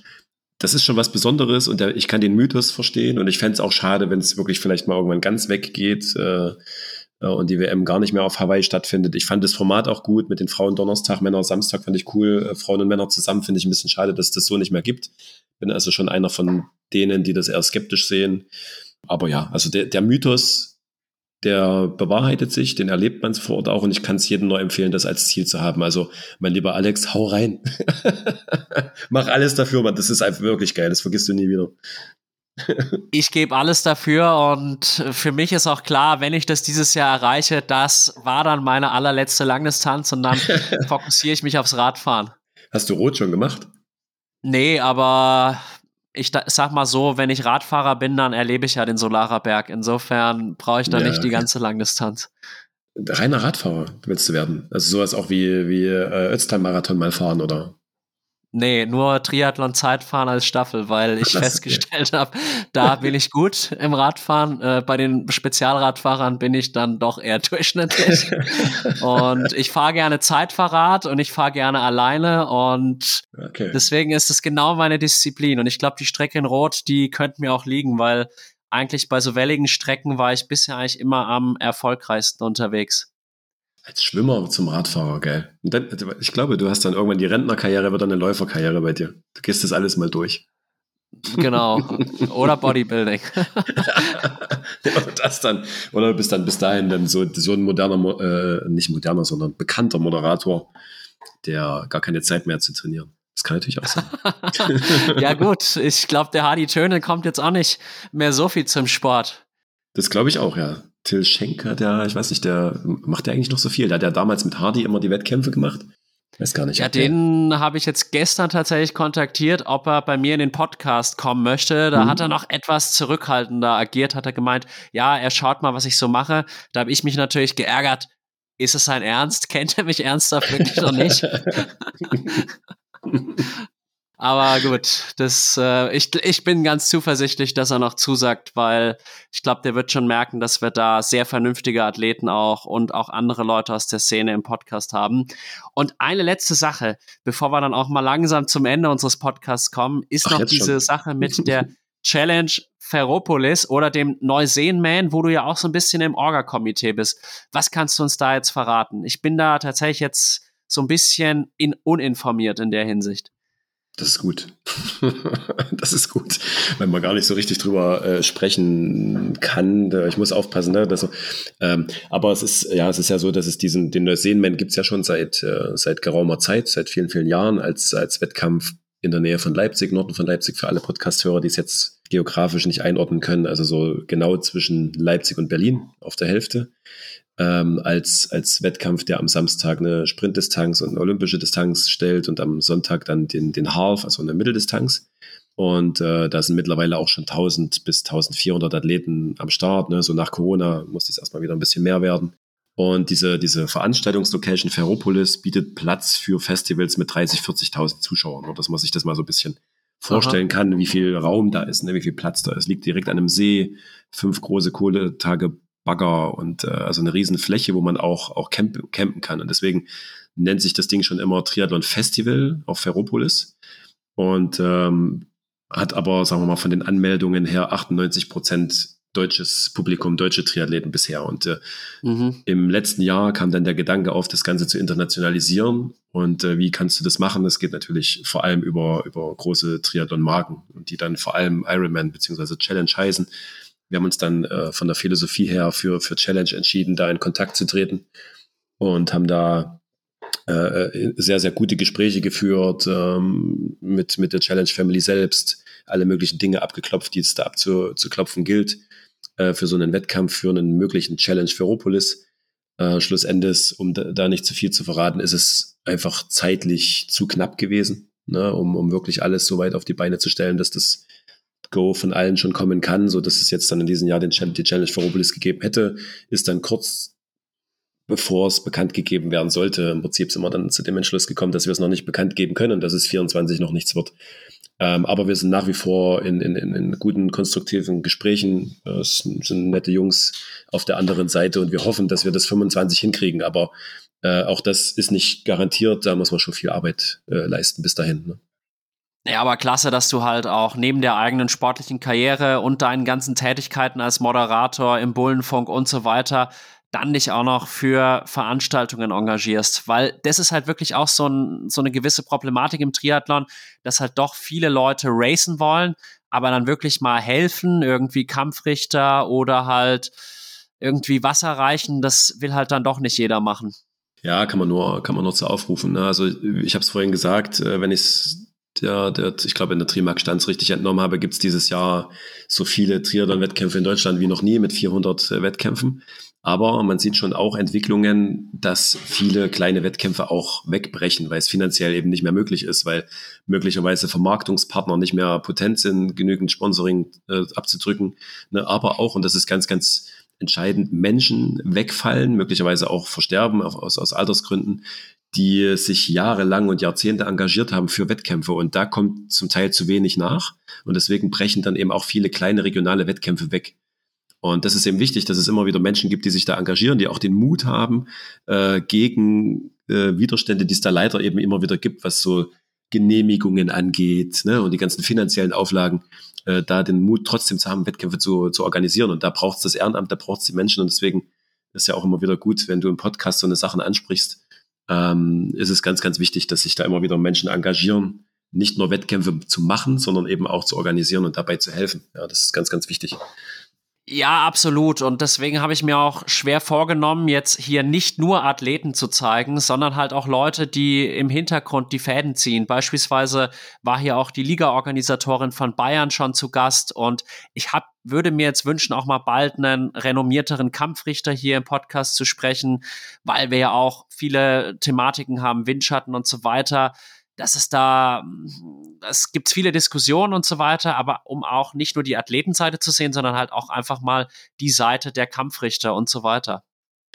Das ist schon was Besonderes und der, ich kann den Mythos verstehen und ich fände es auch schade, wenn es wirklich vielleicht mal irgendwann ganz weggeht. Äh, und die WM gar nicht mehr auf Hawaii stattfindet. Ich fand das Format auch gut mit den Frauen Donnerstag, Männer Samstag fand ich cool. Äh, Frauen und Männer zusammen finde ich ein bisschen schade, dass es das so nicht mehr gibt. Bin also schon einer von denen, die das eher skeptisch sehen. Aber ja, also der, der Mythos, der bewahrheitet sich, den erlebt man vor Ort auch und ich kann es jedem nur empfehlen, das als Ziel zu haben. Also, mein lieber Alex, hau rein. Mach alles dafür, man. Das ist einfach wirklich geil. Das vergisst du nie wieder ich gebe alles dafür und für mich ist auch klar, wenn ich das dieses Jahr erreiche, das war dann meine allerletzte Langdistanz und dann fokussiere ich mich aufs Radfahren. Hast du Rot schon gemacht? Nee, aber ich sag mal so, wenn ich Radfahrer bin, dann erlebe ich ja den Solarerberg. Insofern brauche ich da ja, nicht die ganze Langdistanz. Reiner Radfahrer willst du werden? Also sowas auch wie, wie äh, Ötztal-Marathon mal fahren, oder? Nee, nur Triathlon-Zeitfahren als Staffel, weil ich festgestellt habe, da bin ich gut im Radfahren. Äh, bei den Spezialradfahrern bin ich dann doch eher durchschnittlich. und ich fahre gerne Zeitfahrrad und ich fahre gerne alleine und okay. deswegen ist es genau meine Disziplin. Und ich glaube, die Strecke in Rot, die könnte mir auch liegen, weil eigentlich bei so welligen Strecken war ich bisher eigentlich immer am erfolgreichsten unterwegs. Als Schwimmer zum Radfahrer, geil. Dann, ich glaube, du hast dann irgendwann die Rentnerkarriere, wird dann eine Läuferkarriere bei dir. Du gehst das alles mal durch. Genau. Oder Bodybuilding. oder das dann. Oder bist dann bis dahin dann so, so ein moderner, äh, nicht moderner, sondern bekannter Moderator, der gar keine Zeit mehr hat zu trainieren. Das kann natürlich auch sein. ja, gut. Ich glaube, der Hardy Töne kommt jetzt auch nicht mehr so viel zum Sport. Das glaube ich auch, ja. Till Schenker, der, ich weiß nicht, der macht ja eigentlich noch so viel. Der hat ja damals mit Hardy immer die Wettkämpfe gemacht. Weiß gar nicht. Ja, den habe ich jetzt gestern tatsächlich kontaktiert, ob er bei mir in den Podcast kommen möchte. Da mhm. hat er noch etwas zurückhaltender agiert, hat er gemeint, ja, er schaut mal, was ich so mache. Da habe ich mich natürlich geärgert. Ist es sein Ernst? Kennt er mich ernsthaft wirklich noch nicht? Aber gut, das, äh, ich, ich bin ganz zuversichtlich, dass er noch zusagt, weil ich glaube, der wird schon merken, dass wir da sehr vernünftige Athleten auch und auch andere Leute aus der Szene im Podcast haben. Und eine letzte Sache, bevor wir dann auch mal langsam zum Ende unseres Podcasts kommen, ist Ach, noch diese schon. Sache mit der Challenge Ferropolis oder dem Neuseen-Man, wo du ja auch so ein bisschen im Orga-Komitee bist. Was kannst du uns da jetzt verraten? Ich bin da tatsächlich jetzt so ein bisschen in, uninformiert in der Hinsicht. Das ist gut. das ist gut, weil man gar nicht so richtig drüber äh, sprechen kann. Ich muss aufpassen, ne? Das, ähm, aber es ist ja, es ist ja so, dass es diesen den Neuseenman gibt es ja schon seit äh, seit geraumer Zeit, seit vielen vielen Jahren als als Wettkampf in der Nähe von Leipzig, Norden von Leipzig für alle Podcast-Hörer, die es jetzt geografisch nicht einordnen können. Also so genau zwischen Leipzig und Berlin auf der Hälfte ähm, als, als Wettkampf, der am Samstag eine Sprintdistanz und eine olympische Distanz stellt und am Sonntag dann den, den Half, also eine Mitteldistanz. Und äh, da sind mittlerweile auch schon 1000 bis 1400 Athleten am Start. Ne? So nach Corona muss es erstmal wieder ein bisschen mehr werden. Und diese, diese Veranstaltungslocation Ferropolis bietet Platz für Festivals mit 30, 40.000 Zuschauern. Nur, dass man sich das mal so ein bisschen vorstellen Aha. kann, wie viel Raum da ist, ne? wie viel Platz da ist. Liegt direkt an einem See, fünf große Kohletage Bagger und äh, also eine riesen Fläche, wo man auch, auch camp campen kann. Und deswegen nennt sich das Ding schon immer Triathlon Festival auf Ferropolis und ähm, hat aber, sagen wir mal, von den Anmeldungen her 98 Prozent deutsches Publikum, deutsche Triathleten bisher. Und äh, mhm. im letzten Jahr kam dann der Gedanke auf, das Ganze zu internationalisieren. Und äh, wie kannst du das machen? Das geht natürlich vor allem über, über große Triathlon-Marken und die dann vor allem Ironman bzw. Challenge heißen. Wir haben uns dann äh, von der Philosophie her für, für Challenge entschieden, da in Kontakt zu treten und haben da äh, äh, sehr, sehr gute Gespräche geführt ähm, mit, mit der Challenge Family selbst, alle möglichen Dinge abgeklopft, die es da abzuklopfen gilt äh, für so einen Wettkampf, für einen möglichen Challenge für Ropolis. Äh, Schlussendes, um da, da, nicht zu viel zu verraten, ist es einfach zeitlich zu knapp gewesen, ne, um, um wirklich alles so weit auf die Beine zu stellen, dass das Go von allen schon kommen kann, so dass es jetzt dann in diesem Jahr den die Challenge für Robulis gegeben hätte, ist dann kurz bevor es bekannt gegeben werden sollte, im Prinzip sind wir dann zu dem Entschluss gekommen, dass wir es noch nicht bekannt geben können, dass es 24 noch nichts wird. Ähm, aber wir sind nach wie vor in, in, in guten, konstruktiven Gesprächen. Es sind nette Jungs auf der anderen Seite und wir hoffen, dass wir das 25 hinkriegen. Aber äh, auch das ist nicht garantiert. Da muss man schon viel Arbeit äh, leisten bis dahin. Ne? Ja, aber klasse, dass du halt auch neben der eigenen sportlichen Karriere und deinen ganzen Tätigkeiten als Moderator im Bullenfunk und so weiter dann dich auch noch für Veranstaltungen engagierst, weil das ist halt wirklich auch so, ein, so eine gewisse Problematik im Triathlon, dass halt doch viele Leute racen wollen, aber dann wirklich mal helfen, irgendwie Kampfrichter oder halt irgendwie Wasser reichen, das will halt dann doch nicht jeder machen. Ja, kann man nur, kann man nur zu aufrufen. Ne? Also ich habe es vorhin gesagt, äh, wenn ich es der, der, ich glaube, in der Trimark Stanz richtig entnommen habe, gibt es dieses Jahr so viele Triathlon-Wettkämpfe in Deutschland wie noch nie mit 400 äh, Wettkämpfen. Aber man sieht schon auch Entwicklungen, dass viele kleine Wettkämpfe auch wegbrechen, weil es finanziell eben nicht mehr möglich ist, weil möglicherweise Vermarktungspartner nicht mehr potent sind, genügend Sponsoring äh, abzudrücken. Ne? Aber auch, und das ist ganz, ganz entscheidend, Menschen wegfallen, möglicherweise auch versterben aus, aus Altersgründen, die sich jahrelang und Jahrzehnte engagiert haben für Wettkämpfe und da kommt zum Teil zu wenig nach und deswegen brechen dann eben auch viele kleine regionale Wettkämpfe weg. Und das ist eben wichtig, dass es immer wieder Menschen gibt, die sich da engagieren, die auch den Mut haben, äh, gegen äh, Widerstände, die es da leider eben immer wieder gibt, was so Genehmigungen angeht ne, und die ganzen finanziellen Auflagen, äh, da den Mut trotzdem zu haben, Wettkämpfe zu, zu organisieren. Und da braucht es das Ehrenamt, da braucht es die Menschen. Und deswegen ist ja auch immer wieder gut, wenn du im Podcast so eine Sachen ansprichst, ähm, ist es ganz, ganz wichtig, dass sich da immer wieder Menschen engagieren, nicht nur Wettkämpfe zu machen, sondern eben auch zu organisieren und dabei zu helfen. Ja, das ist ganz, ganz wichtig. Ja, absolut. Und deswegen habe ich mir auch schwer vorgenommen, jetzt hier nicht nur Athleten zu zeigen, sondern halt auch Leute, die im Hintergrund die Fäden ziehen. Beispielsweise war hier auch die Liga-Organisatorin von Bayern schon zu Gast und ich hab, würde mir jetzt wünschen, auch mal bald einen renommierteren Kampfrichter hier im Podcast zu sprechen, weil wir ja auch viele Thematiken haben, Windschatten und so weiter dass es da, es gibt viele Diskussionen und so weiter, aber um auch nicht nur die Athletenseite zu sehen, sondern halt auch einfach mal die Seite der Kampfrichter und so weiter.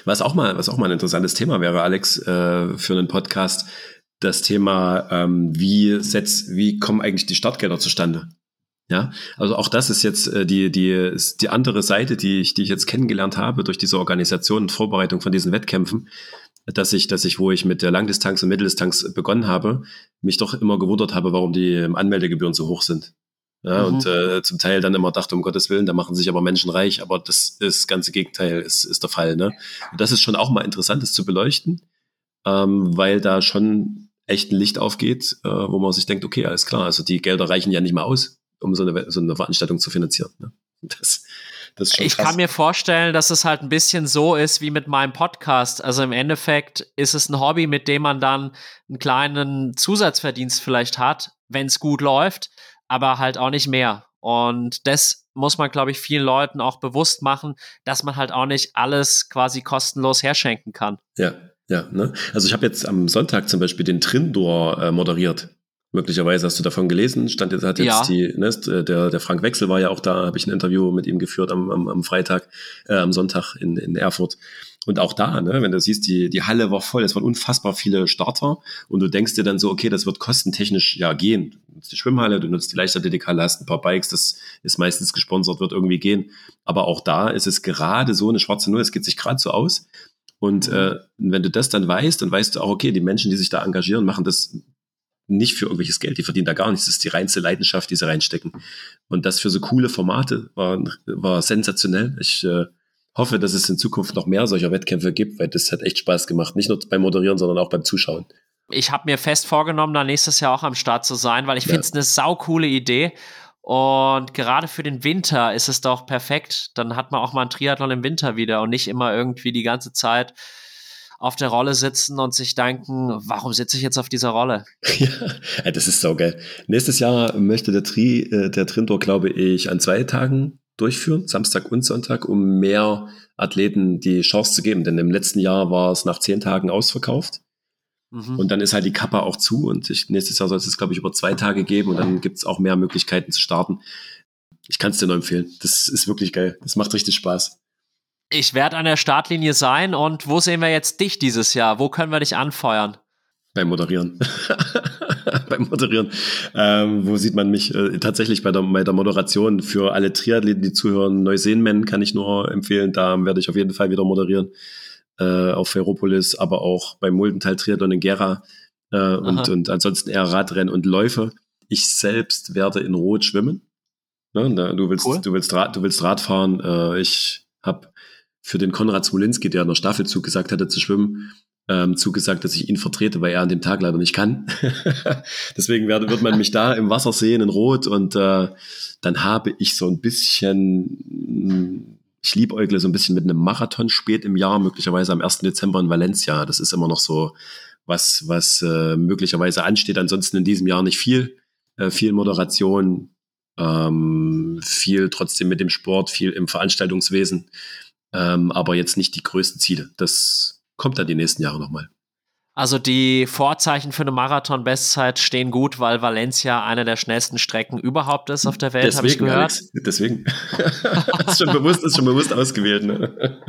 Was auch mal, was auch mal ein interessantes Thema wäre, Alex, äh, für einen Podcast, das Thema, ähm, wie setzt, wie kommen eigentlich die Startgelder zustande? Ja, also auch das ist jetzt äh, die, die, die andere Seite, die ich, die ich jetzt kennengelernt habe durch diese Organisation und Vorbereitung von diesen Wettkämpfen dass ich, dass ich, wo ich mit der Langdistanz und Mitteldistanz begonnen habe, mich doch immer gewundert habe, warum die Anmeldegebühren so hoch sind. Ja, mhm. und äh, zum Teil dann immer dachte, um Gottes Willen, da machen sich aber Menschen reich, aber das, ist das ganze Gegenteil ist, ist der Fall. Ne? Und das ist schon auch mal interessant, das zu beleuchten, ähm, weil da schon echt ein Licht aufgeht, äh, wo man sich denkt, okay, alles klar, also die Gelder reichen ja nicht mal aus, um so eine, so eine Veranstaltung zu finanzieren. Ne? Das, das ist schon ich krass. kann mir vorstellen, dass es halt ein bisschen so ist wie mit meinem Podcast. Also im Endeffekt ist es ein Hobby, mit dem man dann einen kleinen Zusatzverdienst vielleicht hat, wenn es gut läuft, aber halt auch nicht mehr. Und das muss man, glaube ich, vielen Leuten auch bewusst machen, dass man halt auch nicht alles quasi kostenlos herschenken kann. Ja, ja. Ne? Also ich habe jetzt am Sonntag zum Beispiel den Trindor äh, moderiert. Möglicherweise hast du davon gelesen. Stand jetzt hat jetzt ja. die, ne, der, der Frank Wechsel war ja auch da, habe ich ein Interview mit ihm geführt am, am, am Freitag, äh, am Sonntag in, in Erfurt. Und auch da, ne, wenn du siehst, die, die Halle war voll, es waren unfassbar viele Starter und du denkst dir dann so, okay, das wird kostentechnisch ja gehen. Du nutzt die Schwimmhalle, du nutzt die Leichtathletikhalle, hast ein paar Bikes, das ist meistens gesponsert, wird irgendwie gehen. Aber auch da ist es gerade so eine schwarze Null, es geht sich gerade so aus. Und äh, wenn du das dann weißt, dann weißt du auch, okay, die Menschen, die sich da engagieren, machen das nicht für irgendwelches Geld, die verdienen da gar nichts. Das ist die reinste Leidenschaft, die sie reinstecken. Und das für so coole Formate war, war sensationell. Ich äh, hoffe, dass es in Zukunft noch mehr solcher Wettkämpfe gibt, weil das hat echt Spaß gemacht. Nicht nur beim Moderieren, sondern auch beim Zuschauen. Ich habe mir fest vorgenommen, da nächstes Jahr auch am Start zu sein, weil ich ja. finde es eine saukoole Idee. Und gerade für den Winter ist es doch perfekt. Dann hat man auch mal einen Triathlon im Winter wieder und nicht immer irgendwie die ganze Zeit auf der Rolle sitzen und sich denken, warum sitze ich jetzt auf dieser Rolle? Ja, das ist so geil. Nächstes Jahr möchte der, Tri, äh, der Trintor, glaube ich, an zwei Tagen durchführen, Samstag und Sonntag, um mehr Athleten die Chance zu geben. Denn im letzten Jahr war es nach zehn Tagen ausverkauft. Mhm. Und dann ist halt die Kappa auch zu und ich, nächstes Jahr soll es, glaube ich, über zwei Tage geben und dann gibt es auch mehr Möglichkeiten zu starten. Ich kann es dir nur empfehlen. Das ist wirklich geil. Das macht richtig Spaß. Ich werde an der Startlinie sein und wo sehen wir jetzt dich dieses Jahr? Wo können wir dich anfeuern? Beim Moderieren. Beim Moderieren. Ähm, wo sieht man mich? Äh, tatsächlich bei der, bei der Moderation für alle Triathleten, die zuhören. Neuseenmen kann ich nur empfehlen. Da werde ich auf jeden Fall wieder moderieren. Äh, auf Ferropolis, aber auch beim Muldental Triathlon in Gera. Äh, und, und ansonsten eher Radrennen und Läufe. Ich selbst werde in Rot schwimmen. Ne, du willst, cool. du willst, Rad, du willst Radfahren. Äh, ich habe für den Konrad Smolinski, der in der Staffel zugesagt hatte zu schwimmen, ähm, zugesagt, dass ich ihn vertrete, weil er an dem Tag leider nicht kann. Deswegen werde, wird man mich da im Wasser sehen in Rot und äh, dann habe ich so ein bisschen, ich liebäugle so ein bisschen mit einem Marathon spät im Jahr, möglicherweise am 1. Dezember in Valencia. Das ist immer noch so was, was äh, möglicherweise ansteht. Ansonsten in diesem Jahr nicht viel. Äh, viel Moderation, ähm, viel trotzdem mit dem Sport, viel im Veranstaltungswesen ähm, aber jetzt nicht die größten Ziele. Das kommt dann die nächsten Jahre nochmal. Also die Vorzeichen für eine Marathon-Bestzeit stehen gut, weil Valencia eine der schnellsten Strecken überhaupt ist auf der Welt, habe ich gehört. Alex, deswegen. ist schon bewusst, ist schon bewusst ausgewählt. Ne?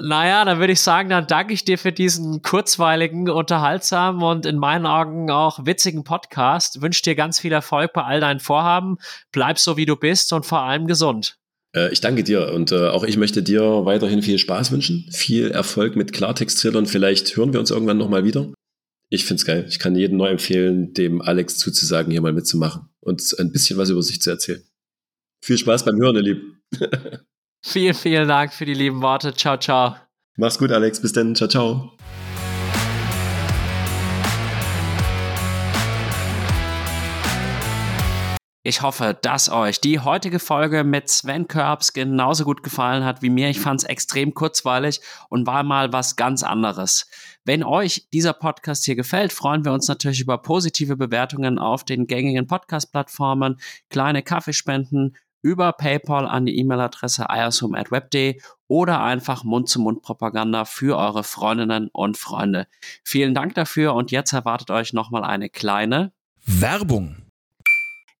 naja, dann würde ich sagen, dann danke ich dir für diesen kurzweiligen, unterhaltsamen und in meinen Augen auch witzigen Podcast. Wünsche dir ganz viel Erfolg bei all deinen Vorhaben. Bleib so, wie du bist und vor allem gesund. Äh, ich danke dir und äh, auch ich möchte dir weiterhin viel Spaß wünschen, viel Erfolg mit Klartext-Thrillern. Vielleicht hören wir uns irgendwann nochmal wieder. Ich find's geil. Ich kann jedem neu empfehlen, dem Alex zuzusagen, hier mal mitzumachen und ein bisschen was über sich zu erzählen. Viel Spaß beim Hören, ihr Lieben. vielen, vielen Dank für die lieben Worte. Ciao, ciao. Mach's gut, Alex. Bis dann. Ciao, ciao. Ich hoffe, dass euch die heutige Folge mit Sven Körbs genauso gut gefallen hat wie mir. Ich fand es extrem kurzweilig und war mal was ganz anderes. Wenn euch dieser Podcast hier gefällt, freuen wir uns natürlich über positive Bewertungen auf den gängigen Podcast-Plattformen, kleine Kaffeespenden über PayPal an die E-Mail-Adresse eiersum.web.de oder einfach Mund-zu-Mund-Propaganda für eure Freundinnen und Freunde. Vielen Dank dafür und jetzt erwartet euch nochmal eine kleine Werbung.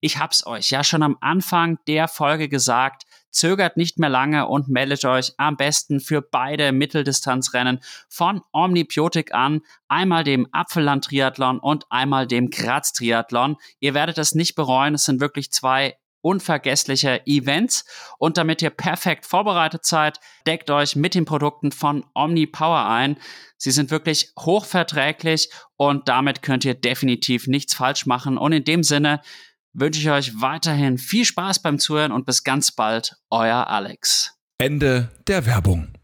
Ich hab's euch ja schon am Anfang der Folge gesagt. Zögert nicht mehr lange und meldet euch am besten für beide Mitteldistanzrennen von Omnibiotik an. Einmal dem Apfelland-Triathlon und einmal dem Graz-Triathlon. Ihr werdet es nicht bereuen. Es sind wirklich zwei unvergessliche Events. Und damit ihr perfekt vorbereitet seid, deckt euch mit den Produkten von OmniPower ein. Sie sind wirklich hochverträglich und damit könnt ihr definitiv nichts falsch machen. Und in dem Sinne, wünsche ich euch weiterhin viel Spaß beim Zuhören und bis ganz bald, euer Alex. Ende der Werbung.